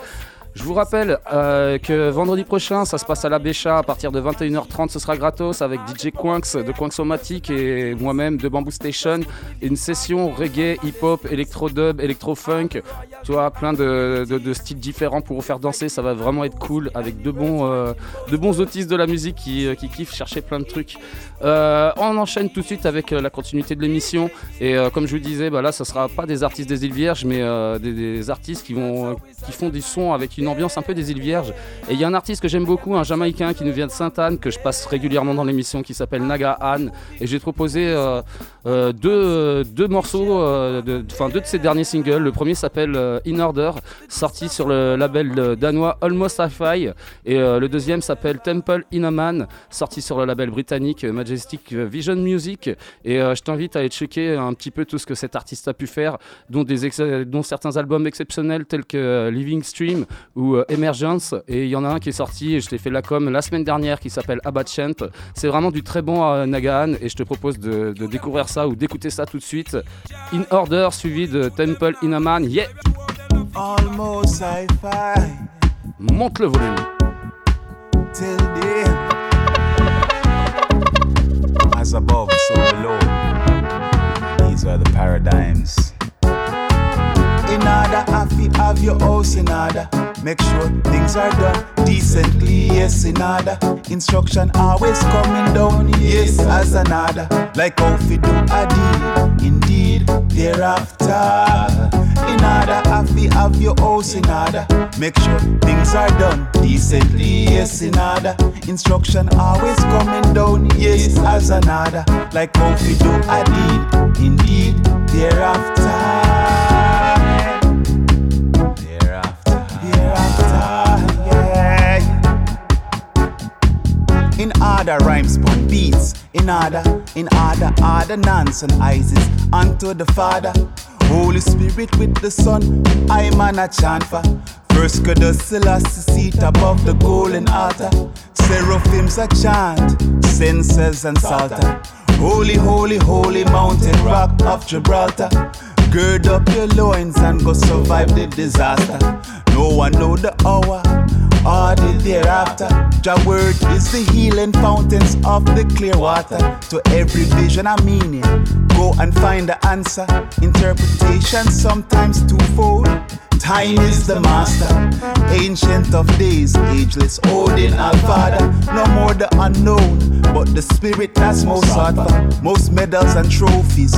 Je vous rappelle euh, que vendredi prochain, ça se passe à la Bécha à partir de 21h30. Ce sera gratos avec DJ Quinks de Quinxomatic et moi-même de Bamboo Station. Une session reggae, hip-hop, électro-dub, électro-funk. Tu vois, plein de, styles différents pour vous faire danser. Ça va vraiment être cool avec de bons, euh, bons autistes de la musique qui, euh, qui kiffent chercher plein de trucs. On enchaîne tout de suite avec la continuité de l'émission. Et comme je vous disais, bah là, ça sera pas des artistes des îles Vierges, mais des, des artistes qui, vont, qui font des sons avec une ambiance un peu des îles Vierges. Et il y a un artiste que j'aime beaucoup, un Jamaïcain qui nous vient de Sainte-Anne, que je passe régulièrement dans l'émission, qui s'appelle Naga Han. Et j'ai proposé euh, euh, deux, morceaux, euh, de- enfin deux de ses derniers singles. Le premier s'appelle euh, In Order, sorti sur le label danois Almost Hi-Fi. Et le deuxième s'appelle Temple in a Man, sorti sur le label britannique Majestic Vision Music. Et je t'invite à aller checker un petit peu tout ce que cet artiste a pu faire, dont, certains albums exceptionnels tels que Living Stream ou Emergence. Et il y en a un qui est sorti, et je t'ai fait la com la semaine dernière, qui s'appelle Abachant. C'est vraiment du très bon Nagahan, et je te propose de, de découvrir ça ou d'écouter ça tout de suite. In Order, suivi de Temple in a Man. Yeah! Monte le volume. till. As above, so below. These are the paradigms. In order, have you have your house in order. Make sure things are done decently, yes, in order. Instruction always coming down, yes, as an order. Like how we do a deed, indeed, thereafter. In order, have you have your house in order. Make sure things are done decently, yes, in order. Instruction always coming down, yes, as an order. Like how we do a deed, indeed, thereafter. Order, rhymes pon beats. In order, in order, order, nonsense Isis unto the Father. Holy Spirit with the Son, I man a chant for. First Goddess Selassie seat above the golden altar. Seraphims a chant, censers and psalter. Holy, holy, holy mountain rock of Gibraltar. Gird up your loins and go survive the disaster. No one know the hour or the thereafter. Your word is the healing fountains of the clear water. To every vision a meaning, go and find the answer. Interpretation sometimes twofold. Time is the master, ancient of days, ageless, Odin, our father. No more the unknown, but the spirit that's most sought for. Most medals and trophies,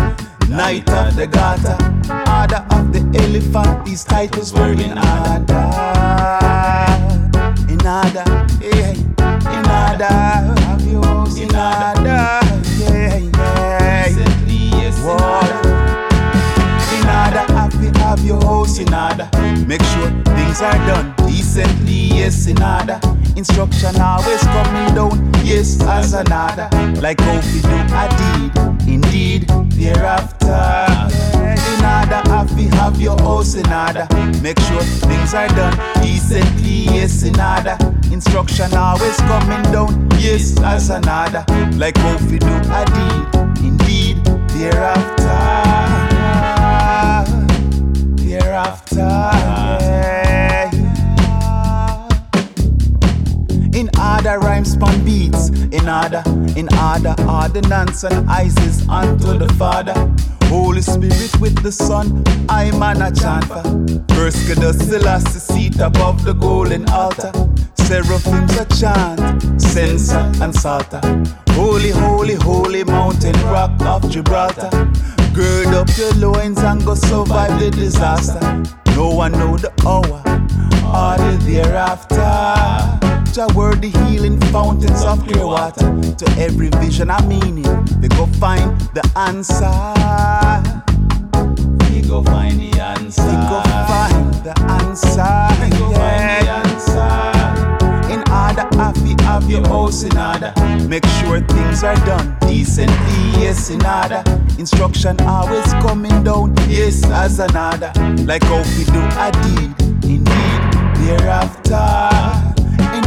knight of the Gata, Order of the Elephant, these titles were in order. In order, yeah, in order, in order, your house in order. Make sure things are done decently, yes, in order. Instruction always coming down, yes, as an order. Like how we do a deed, indeed, thereafter. In order, have you have your house in order. Make sure things are done decently, yes, in order. Instruction always coming down, yes, as an order. Like how we do a deed, indeed, thereafter. Thereafter. yeah. In other rhymes pon beats. In other, in order, ordinance and Isis unto the Father. Holy Spirit with the Son, I man a chant for. First Goddess Selassie seat above the golden altar. Seraphims a chant, censer and psalter. Holy, holy, holy mountain rock of Gibraltar. Gird up your loins and go survive the disaster. No one know the hour or the thereafter. Jah word the healing fountains of clear water. To every vision a meaning, we go find the answer. We go find the answer. We go find the answer. We go find have you have your house in order. Make sure things are done decently, yes, in order. Instruction always coming down, yes, as an order. Like how we do a deed, indeed, thereafter.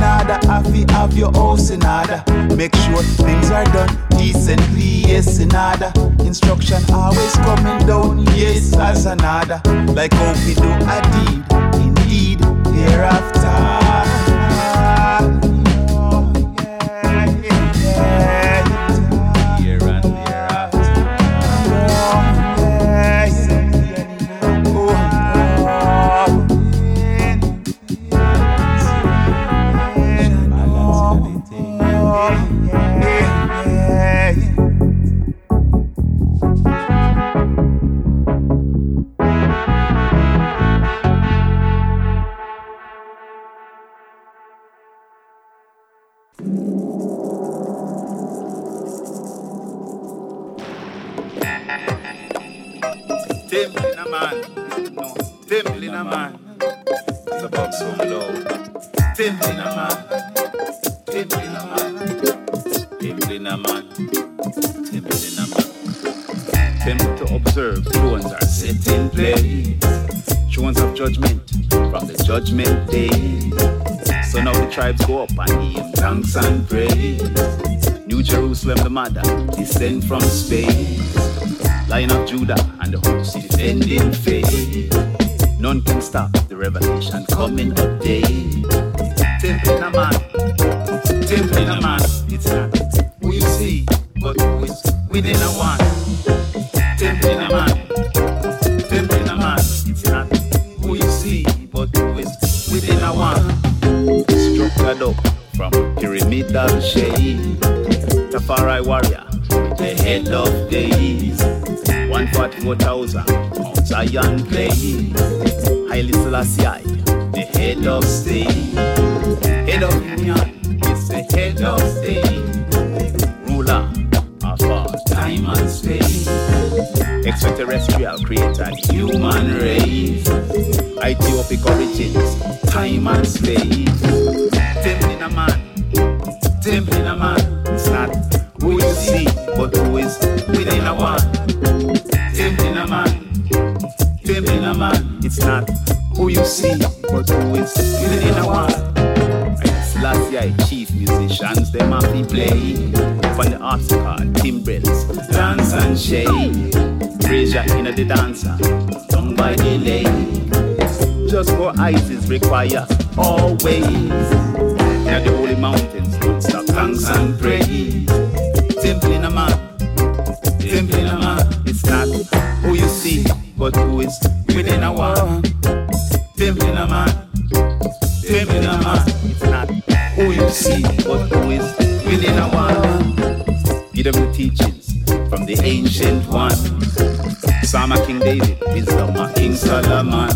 Order, have you have your house in order. Make sure things are done decently, yes, in order. Instruction always coming down, yes, as an order. Like how we do a deed, indeed, thereafter. Judgment day. So now the tribes go up and give thanks and praise. New Jerusalem, the mother, descend from space. Lion of Judah and the host defending faith. None can stop the revelation coming of day. Mount but who is within a one. Last year, chief musicians, them have to play. From the article, timbrels, dance and shake. Your inner the dancer, done by the lake. Just for ISIS require always. Now the holy mountains, don't stop thanks and praise. Temple in a man, temple in a man. It's not who you see, but who is within a one. Temple in a man, temple in a man. It's not who oh, you see, but who is within a one. Give them the teachings from the ancient one. Psalm King David, wisdom of King Solomon.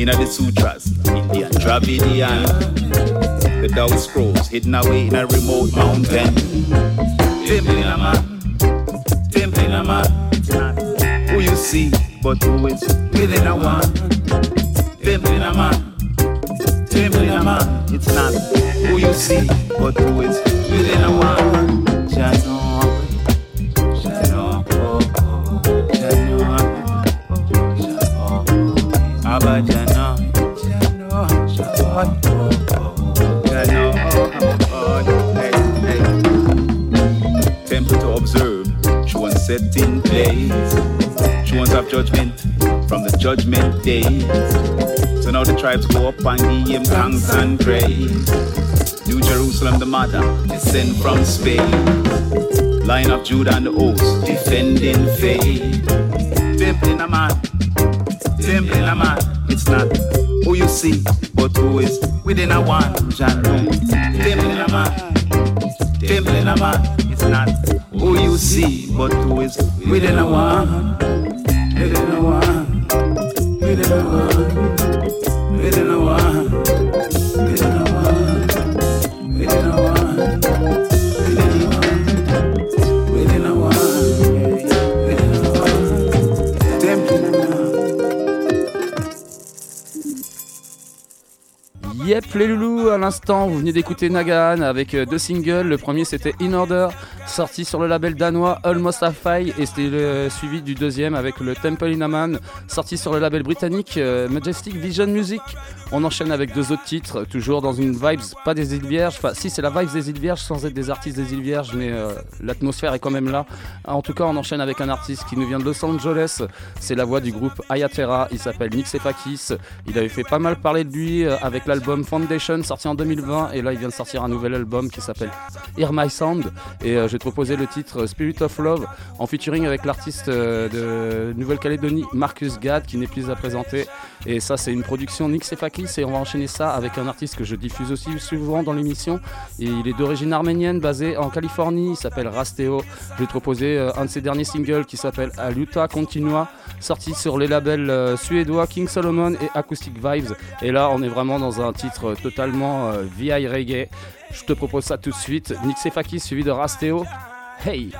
In the sutras, Indian, Dravidian. The Tao scrolls hidden away in a remote mountain. Temple in a man, temple in a man. Who you see, but who is within a one. Temple in a man, temple in a man. It's not who you see, but who is within a one. Jano, Jano, Jano, Abba Jano, Jano, Jano, Jano. Temple to observe, she wants set in place. She wants have judgment from the judgment days. So now the tribes go up and give him thanks and praise. New Jerusalem, the mother, descend from space. Line of Judah and the host, defending faith. Temple in a man, temple in a man. It's not who you see, but who is within a one. In a man, temple in a man. It's not who you see, but who is within a one. Within a one, within a one, Loulous, à l'instant vous venez d'écouter Nagan avec euh, deux singles. Le premier c'était In Order, sorti sur le label danois Almost a Fi et c'était le suivi du deuxième avec le Temple in a Man, sorti sur le label britannique euh, Majestic Vision Music. On enchaîne avec deux autres titres, toujours dans une vibes, pas des îles Vierges, enfin si c'est la vibes des îles Vierges sans être des artistes des îles Vierges, mais euh, l'atmosphère est quand même là. En tout cas on enchaîne avec un artiste qui nous vient de Los Angeles, c'est la voix du groupe Ayatera, il s'appelle Nick Sefakis, il avait fait pas mal parler de lui euh, avec l'album Foundation sorti en 2020 et là il vient de sortir un nouvel album qui s'appelle Hear My Sound. Et j'ai proposé le titre Spirit of Love en featuring avec l'artiste euh, de Nouvelle-Calédonie Marcus Gad qui n'est plus à présenter. Et ça c'est une production Nick Sefakis et on va enchaîner ça avec un artiste que je diffuse aussi souvent dans l'émission. Et il est d'origine arménienne basé en Californie. Il s'appelle Rasteo. Je vais te proposer euh, un de ses derniers singles qui s'appelle Aluta Continua sorti sur les labels euh, suédois King Solomon et Acoustic Vibes. Et là on est vraiment dans un titre totalement VI reggae je te propose ça tout de suite. Nick Sefakis suivi de Rasteo. Hey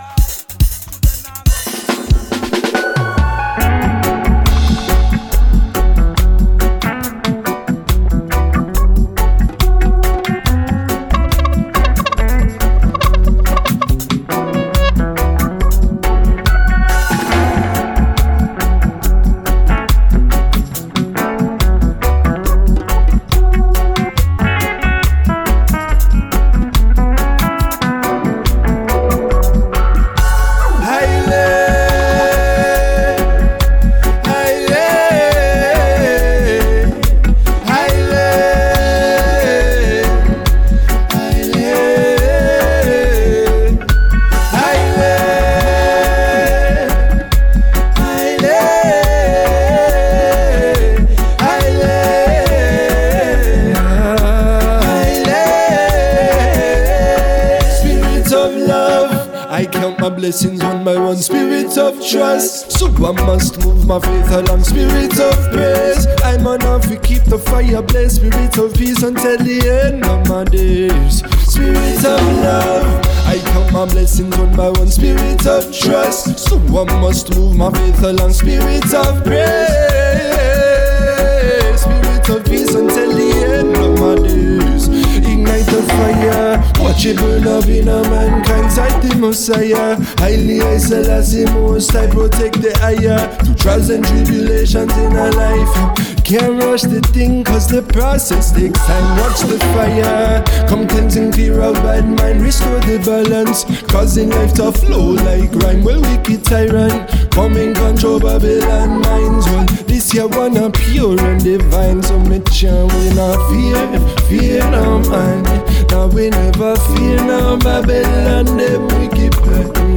Messiah. Highly I Selassie most I protect the higher. Through trials and tribulations in our life. Can't rush the thing cause the process takes time. Watch the fire. Come cleanse and clear out bad mind. Restore the balance. Causing life to flow like rhyme. Well, wicked tyrant. Come and control Babylon minds. Well, this year wanna pure and divine. So me chant we not fear, fear no man. Now we never fear no Babylon. Them wicked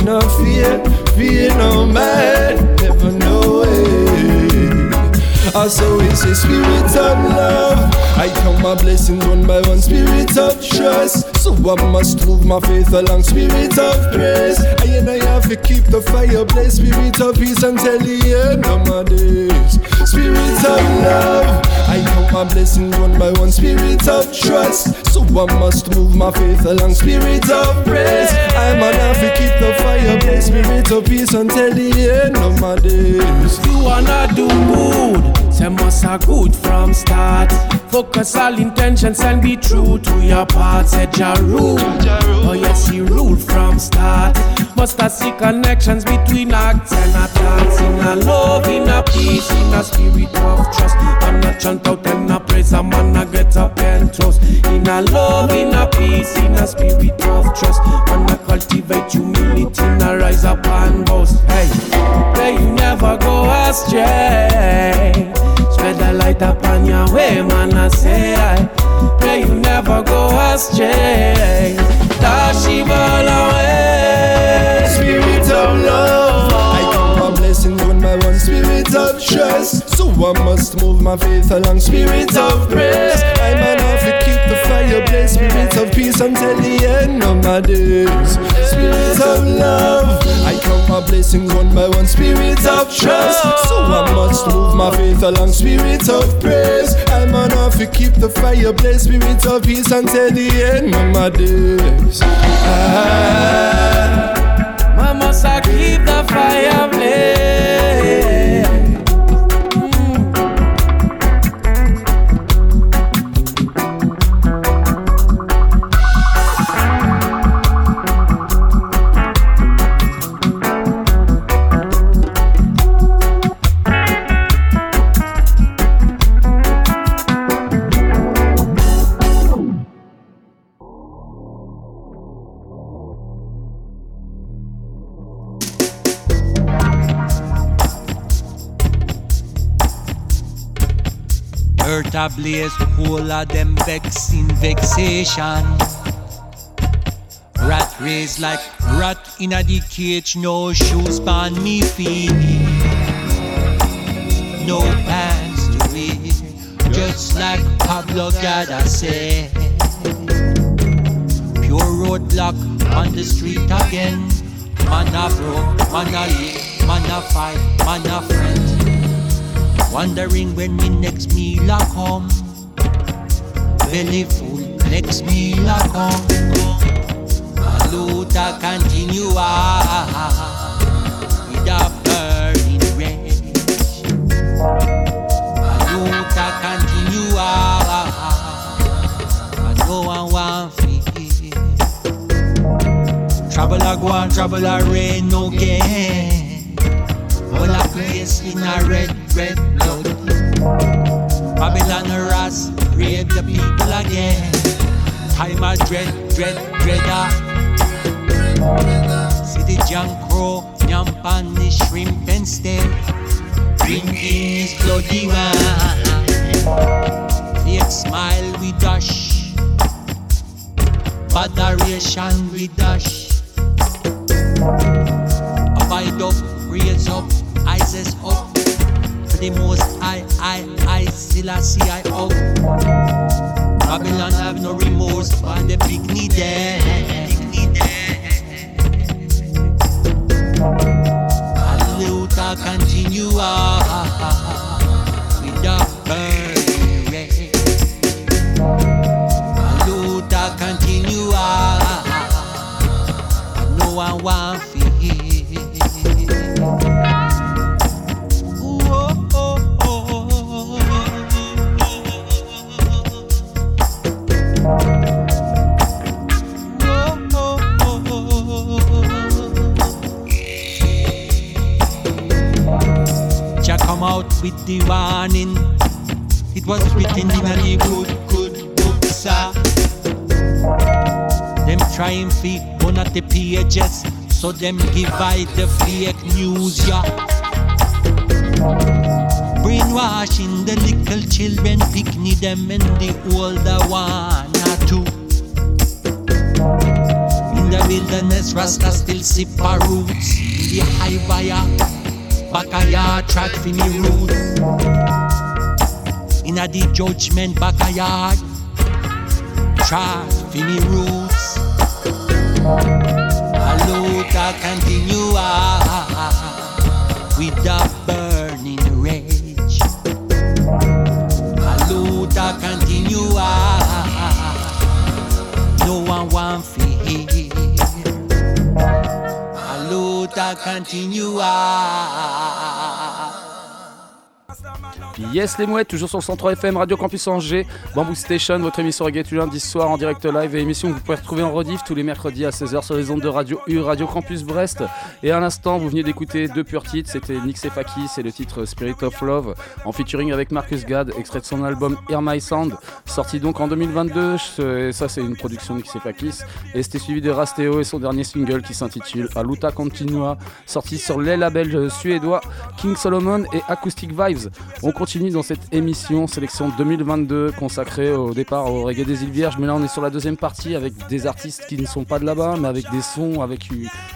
not fear, fear no man. Never know it. Also it's a spirit of love. I count my blessings one by one. Spirit of trust. So I must move my faith along. Spirit of praise. I and I have to keep the fire blaze. Spirit of peace until the end of my days. Spirit of love. I count my blessings one by one. Spirit of trust. I must move my faith along. Spirit of praise. I'm to keep the fire blaze. Spirit of peace until the end of my days. You wanna do good, say must a good from start. Focus all intentions and be true to your part. Said Ja rule, oh yes he rule from start. Must a see connections between acts and attacks. In a love, in a peace, in a spirit of trust. Man a chant out and a praise, a man a get up and trust. In a love, in a peace, in a spirit of trust. Man a cultivate humility, and a rise up and boast. Hey, pray you never go astray. Spread the light upon your way, man. I say I pray you never go astray. Dash evil away. Spirit of love. I count my blessings by one. Spirit of trust. So I must move my faith along. Spirit of praise. I'm enough to keep the fire blaze. Spirit of peace until the end of my days. Spirit of love. I count my blessings one by one. Spirit of trust. So I must move my faith along. Spirit of praise. I'm enough to keep the fire blaze. Spirit of peace until the end of my days. Ah. Man must a keep the fire blaze. Earth ablaze, whole of them vexing vexation. Rat raised like rat in a the cage, no shoes on me feet, no pants to wear, just like Pablo Gada said. Pure roadblock on the street again. Man a broke, man a live, man a fight, man a friend. Wondering when me next meal a come. Belly full, next meal a come. Luther continue on with a burning rage. Luther continue on. I no one want free. Trouble a go on, trouble a rain no gain. All a place in a red, red blood. Babylon harass, rape the people again. Time a dread, dread, dreader. See the junk crow, jump on the shrimp and stem. Drinking his bloody wine. Fake smile we dash. Botheration we dash. Abide up, raise up, eyes. The most I, I, I, still I see I up. Babylon have no remorse for the big need there. Luther continue on with the burning. Luther continue on. No one want with the warning. It was written in a good, good book, sir. Them trying fi one of the pages, so them divide the fake news, yeah. Brainwashing the little children, picnic them and the older one or two. In the wilderness, Rasta still sip our roots. In the high wire, back a yard track for me roots. In a the judgment, back a yard track for me roots. Hello, to continue on with the burning Continue on. Yes les mouettes, toujours sur le 103 FM, Radio Campus Angers, Bamboo Station, votre émission reggae les lundis soir en direct live et émission que vous pouvez retrouver en rediff tous les mercredis à 16h sur les ondes de Radio U, Radio Campus Brest. Et à l'instant, vous venez d'écouter deux purs titres, c'était Nick Sefaki, c'est le titre Spirit of Love, en featuring avec Marcus Gad, extrait de son album Hear My Sound, sorti donc en 2022, et ça c'est une production de Nick Sefakis, et c'était suivi de Rasteo et son dernier single qui s'intitule Aluta Continua, sorti sur les labels suédois King Solomon et Acoustic Vibes. On continue dans cette émission sélection 2022 consacrée au départ au reggae des îles Vierges. Mais là, on est sur la deuxième partie avec des artistes qui ne sont pas de là-bas, mais avec des sons avec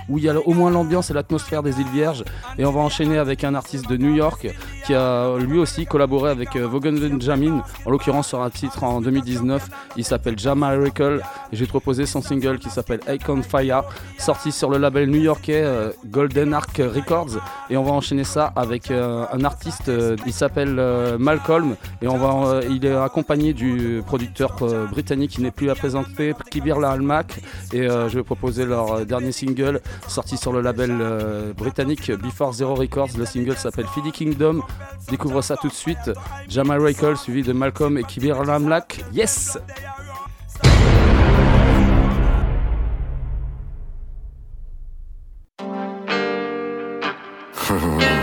où il y a au moins l'ambiance et l'atmosphère des îles Vierges. Et on va enchaîner avec un artiste de New York qui a lui aussi collaboré avec euh, Vaughan Benjamin, en l'occurrence sur un titre en 2019. Il s'appelle Jama Miracle et j'ai proposé son single qui s'appelle Icon Fire, sorti sur le label new-yorkais euh, Golden Ark Records. Et on va enchaîner ça avec euh, un artiste, il s'appelle Malcolm et on va, il est accompagné du producteur britannique qui n'est plus à présenter, Kibir Almac. Et je vais proposer leur dernier single sorti sur le label britannique Before Zero Records. Le single s'appelle Fiddy Kingdom. Découvre ça tout de suite. Jamal Michael suivi de Malcolm et Kibir Almac. Yes!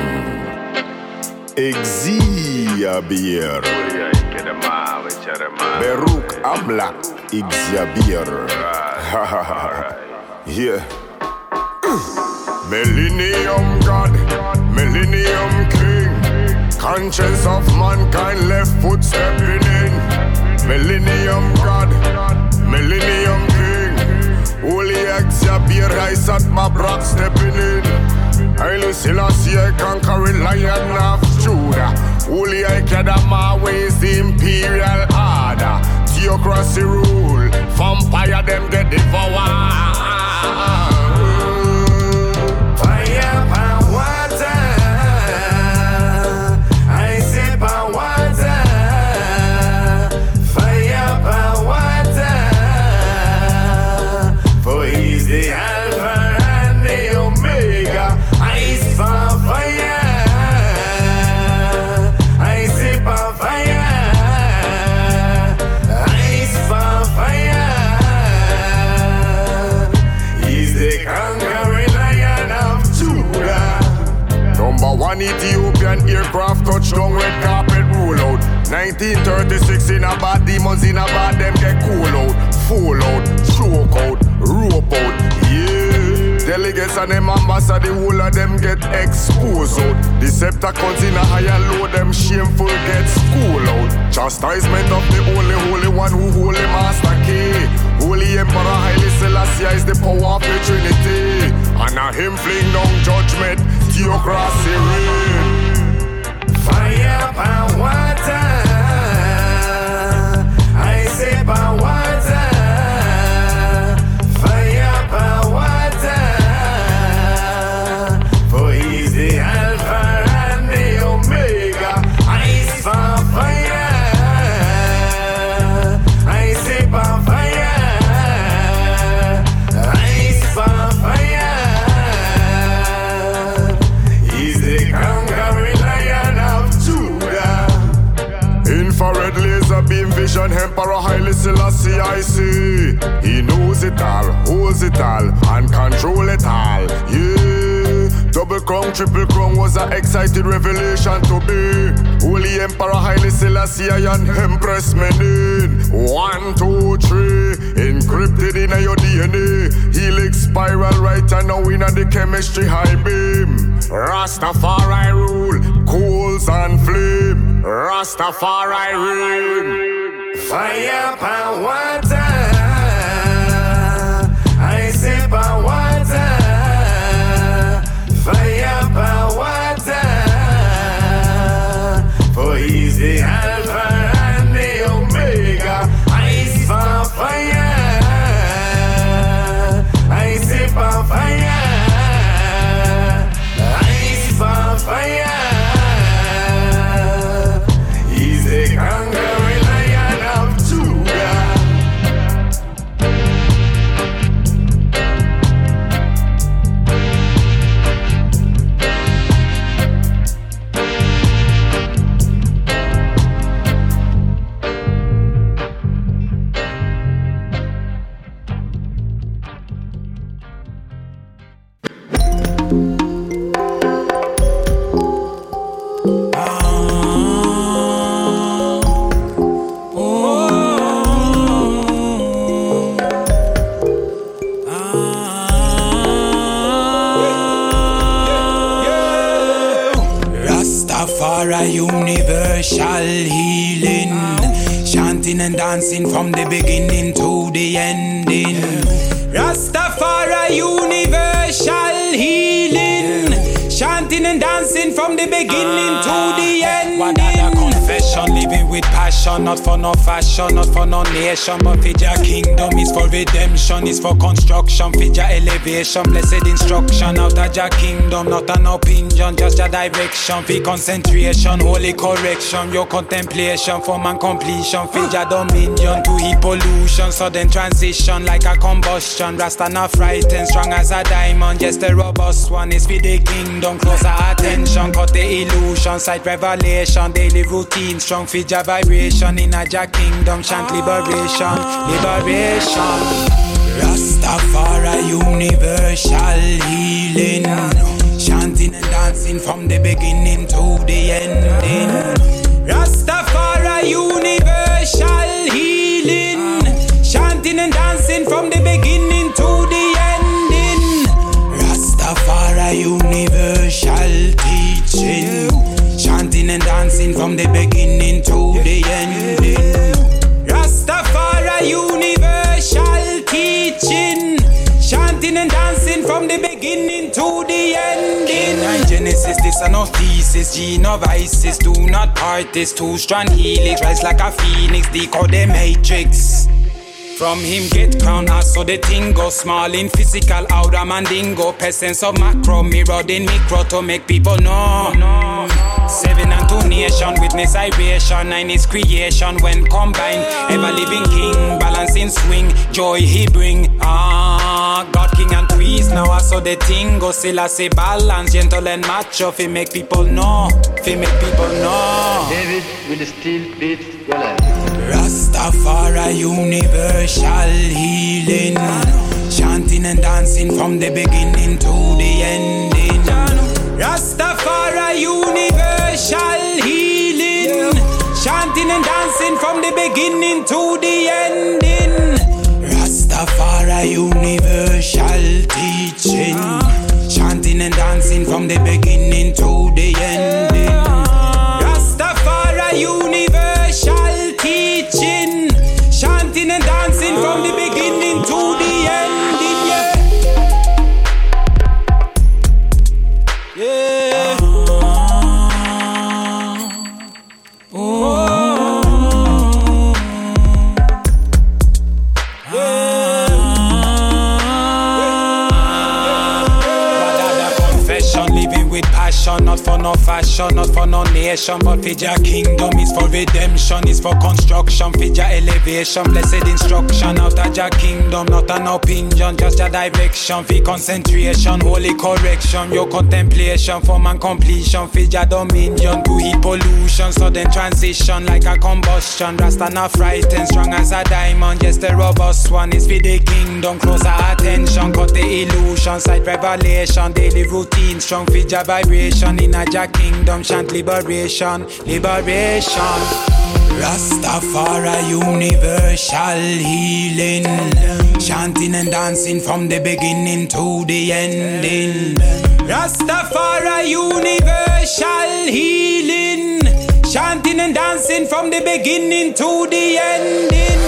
Exia Beruk Amla Exia Yeah Millennium God Millennium King Conscience of mankind left foot stepping in Millennium God Millennium King Holy Exia Rise at my block stepping in Haile Selassie, conquering lion of Judah. Holy I Kedama ways the imperial order. Theocracy rule, vampire them get devoured. Aircraft touchdown, red carpet roll out. 1936 in a bad demons in a bad them get cool out, fall out, choke out, rope out. Yeah, delegates and them ambassador, the whole of them get exposed out. Decepticons in a higher low, them shameful get school out. Chastisement of the only holy one who holy master key. Holy Emperor Haile Selassie is the power of the Trinity. And a him fling down judgment, theocracy reign. Fire and water. Triple crown was an excited revelation to be. Holy Emperor Haile Selassie and Empress Menen. One, two, three, encrypted in your DNA. Helix spiral right and now in the chemistry high beam. Rastafari rule, coals and flame. Rastafari reign. Fire, power, passion, not for no fashion, not for no nation, but for your kingdom. Is for redemption, is for construction, for your elevation, blessed instruction out of your kingdom, not an opinion, just your direction, for concentration, holy correction, your contemplation, for man completion, for your dominion, to heat pollution, sudden transition like a combustion, Rasta not frightened, strong as a diamond, just a robust one is for the kingdom, closer attention, cut the illusion, sight revelation, daily routine, strong for your vibration, in a your kingdom, chant liberation, liberation. Rastafari universal healing. Chanting and dancing from the beginning to the ending. And dancing from the beginning to the ending. Rastafari universal teaching. Chanting and dancing from the beginning to the ending. And Genesis, this are no thesis. Gene of Isis, do not part this. Two strand helix, rise like a phoenix, decode the matrix. From him get crown, I saw the thing go small in physical, outer mandingo. Essence of macro, mirrored in micro to make people know. Seven and two nation, witness iration, nine is creation when combined. Ever living king, balancing swing, joy he bring. Ah, God king and priest, now I saw the thing go still I say balance, gentle and macho, fi make people know, fi make people know. David will still beat life. Rastafari universal healing. Chanting and dancing from the beginning to the ending. Rastafari universal healing. Chanting and dancing from the beginning to the ending. Rastafari universal teaching. Chanting and dancing from the beginning to the ending. Rastafari universal no fashion, not for no nation, but for kingdom. Is for redemption, is for construction, for elevation, blessed instruction out of your kingdom, not an opinion, just your direction, for concentration, holy correction, your contemplation, for man completion, for your dominion, to heat pollution, sudden transition like a combustion, Rasta not frightened, strong as a diamond, yes the robust one is for the kingdom, closer attention, cut the illusion, sight revelation, daily routine, strong for vibration, in a your kingdom, chant liberation, liberation. Rastafari universal healing, chanting and dancing from the beginning to the ending. Rastafari universal healing, chanting and dancing from the beginning to the ending.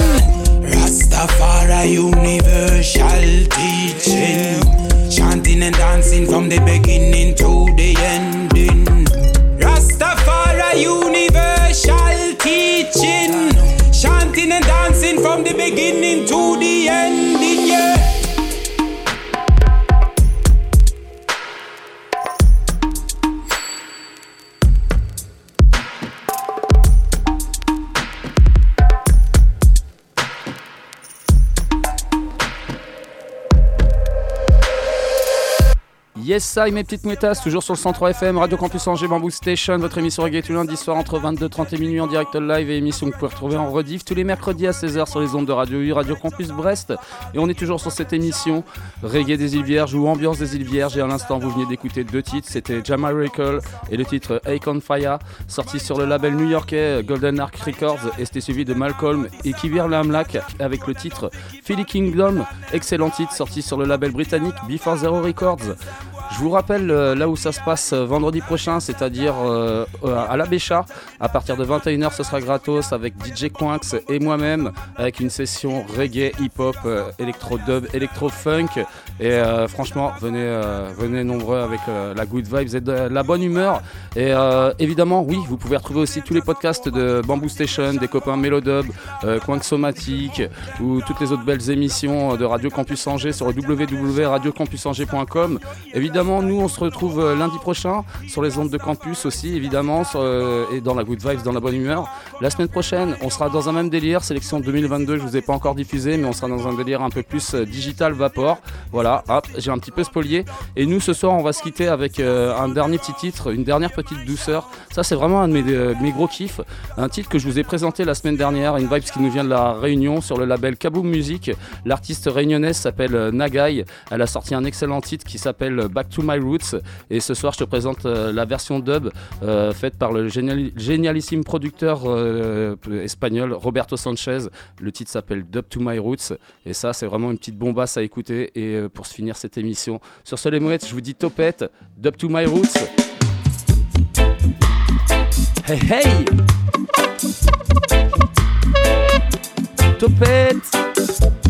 Rastafari universal teaching, chanting and dancing from the beginning to the ending. Universal teaching, chanting and dancing from the beginning to the ending. Yes, ça, mes petites mouettasses, toujours sur le 103 FM, Radio Campus Angers, Bamboo Station, votre émission reggae tous les lundis soir entre 22h30 et minuit en direct live et émission que vous pouvez retrouver en rediff tous les mercredis à 16h sur les ondes de Radio U, Radio Campus Brest. Et on est toujours sur cette émission reggae des îles Vierges ou ambiance des îles Vierges. Et à l'instant, vous venez d'écouter deux titres, c'était Jamaica et le titre Icon Fire, sorti sur le label new-yorkais Golden Ark Records. Et c'était suivi de Malcolm et Kibir Lamlak avec le titre Philly Kingdom, excellent titre, sorti sur le label britannique Before Zero Records. Je vous rappelle euh, là où ça se passe euh, vendredi prochain, c'est-à-dire euh, à la Bécha. À partir de 21h, ce sera gratos avec DJ Quinx et moi-même, avec une session reggae, hip-hop, électro-dub, électro-funk. Et franchement, venez, venez nombreux avec la good vibes et la bonne humeur. Et évidemment, oui, vous pouvez retrouver aussi tous les podcasts de Bamboo Station, des copains Melodub, euh, Somatique ou toutes les autres belles émissions de Radio Campus Angers sur www.radiocampusangers.com. Évidemment, nous, on se retrouve euh, lundi prochain sur les ondes de campus aussi, évidemment, euh, et dans la good vibes, dans la bonne humeur. La semaine prochaine, on sera dans un même délire, sélection 2022, je vous ai pas encore diffusé, mais on sera dans un délire un peu plus euh, digital vapor. Voilà, hop, j'ai un petit peu spolié. Et nous, ce soir, on va se quitter avec un dernier petit titre, une dernière petite douceur. Ça, c'est vraiment un de mes, mes gros kiffs. Un titre que je vous ai présenté la semaine dernière, une vibes qui nous vient de la Réunion sur le label Kaboom Music. L'artiste réunionnaise s'appelle Nagai. Elle a sorti un excellent titre qui s'appelle Back to My Roots. Et ce soir, je te présente euh, la version dub euh, faite par le génial- génialissime producteur euh, espagnol Roberto Sanchez. Le titre s'appelle Dub to My Roots. Et ça, c'est vraiment une petite bombasse à écouter. Et pour se finir cette émission, sur ce les mouettes, je vous dis topette, Dub to My Roots. Hey hey Topette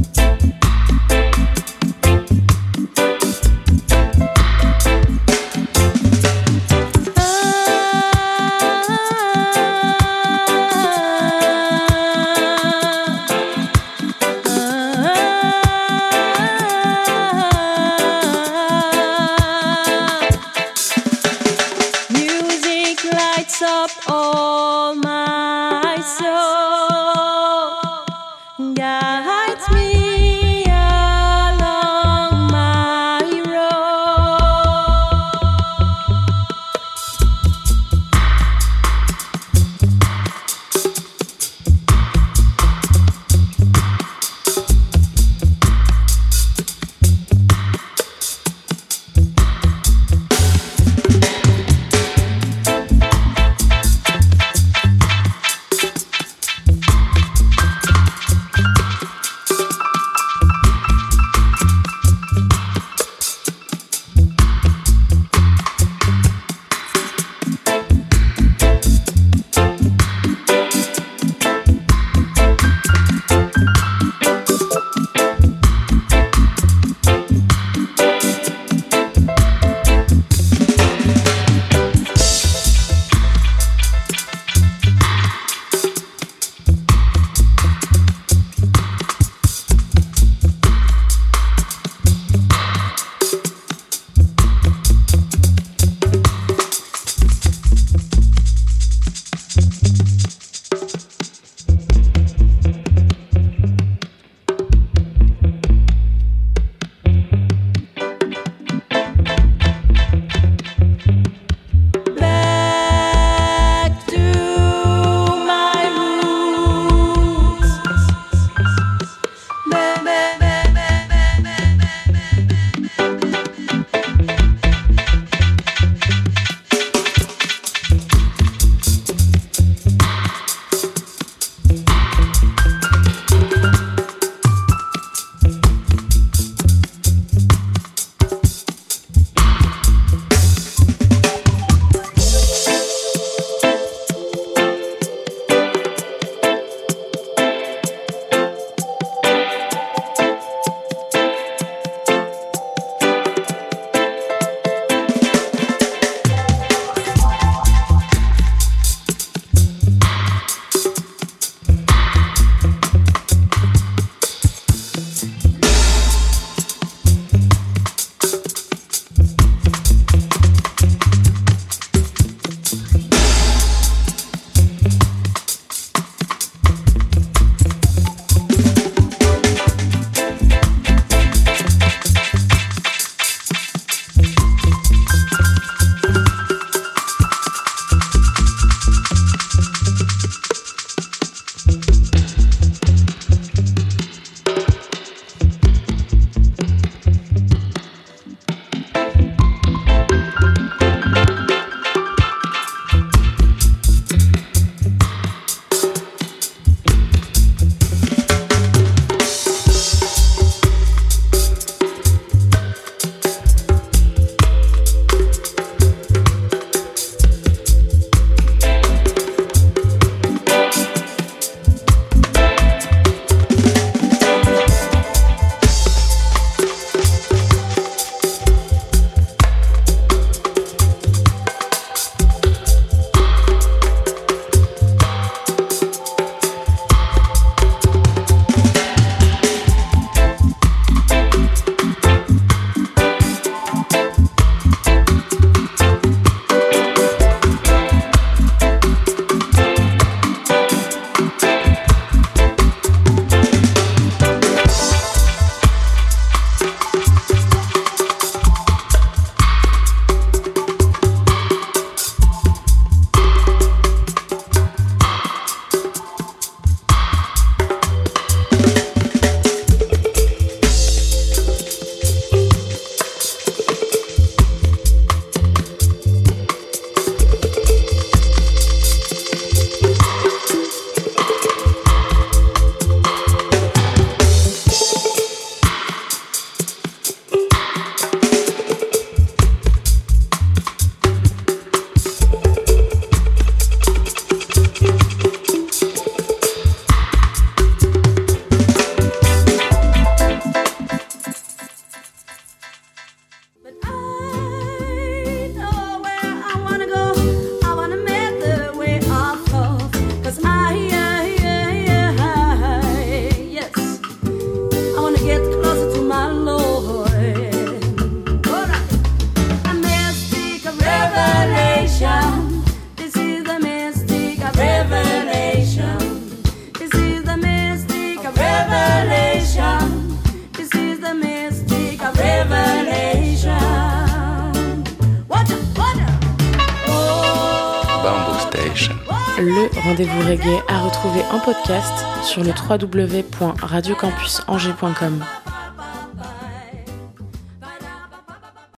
sur le www.radiocampusangers.com.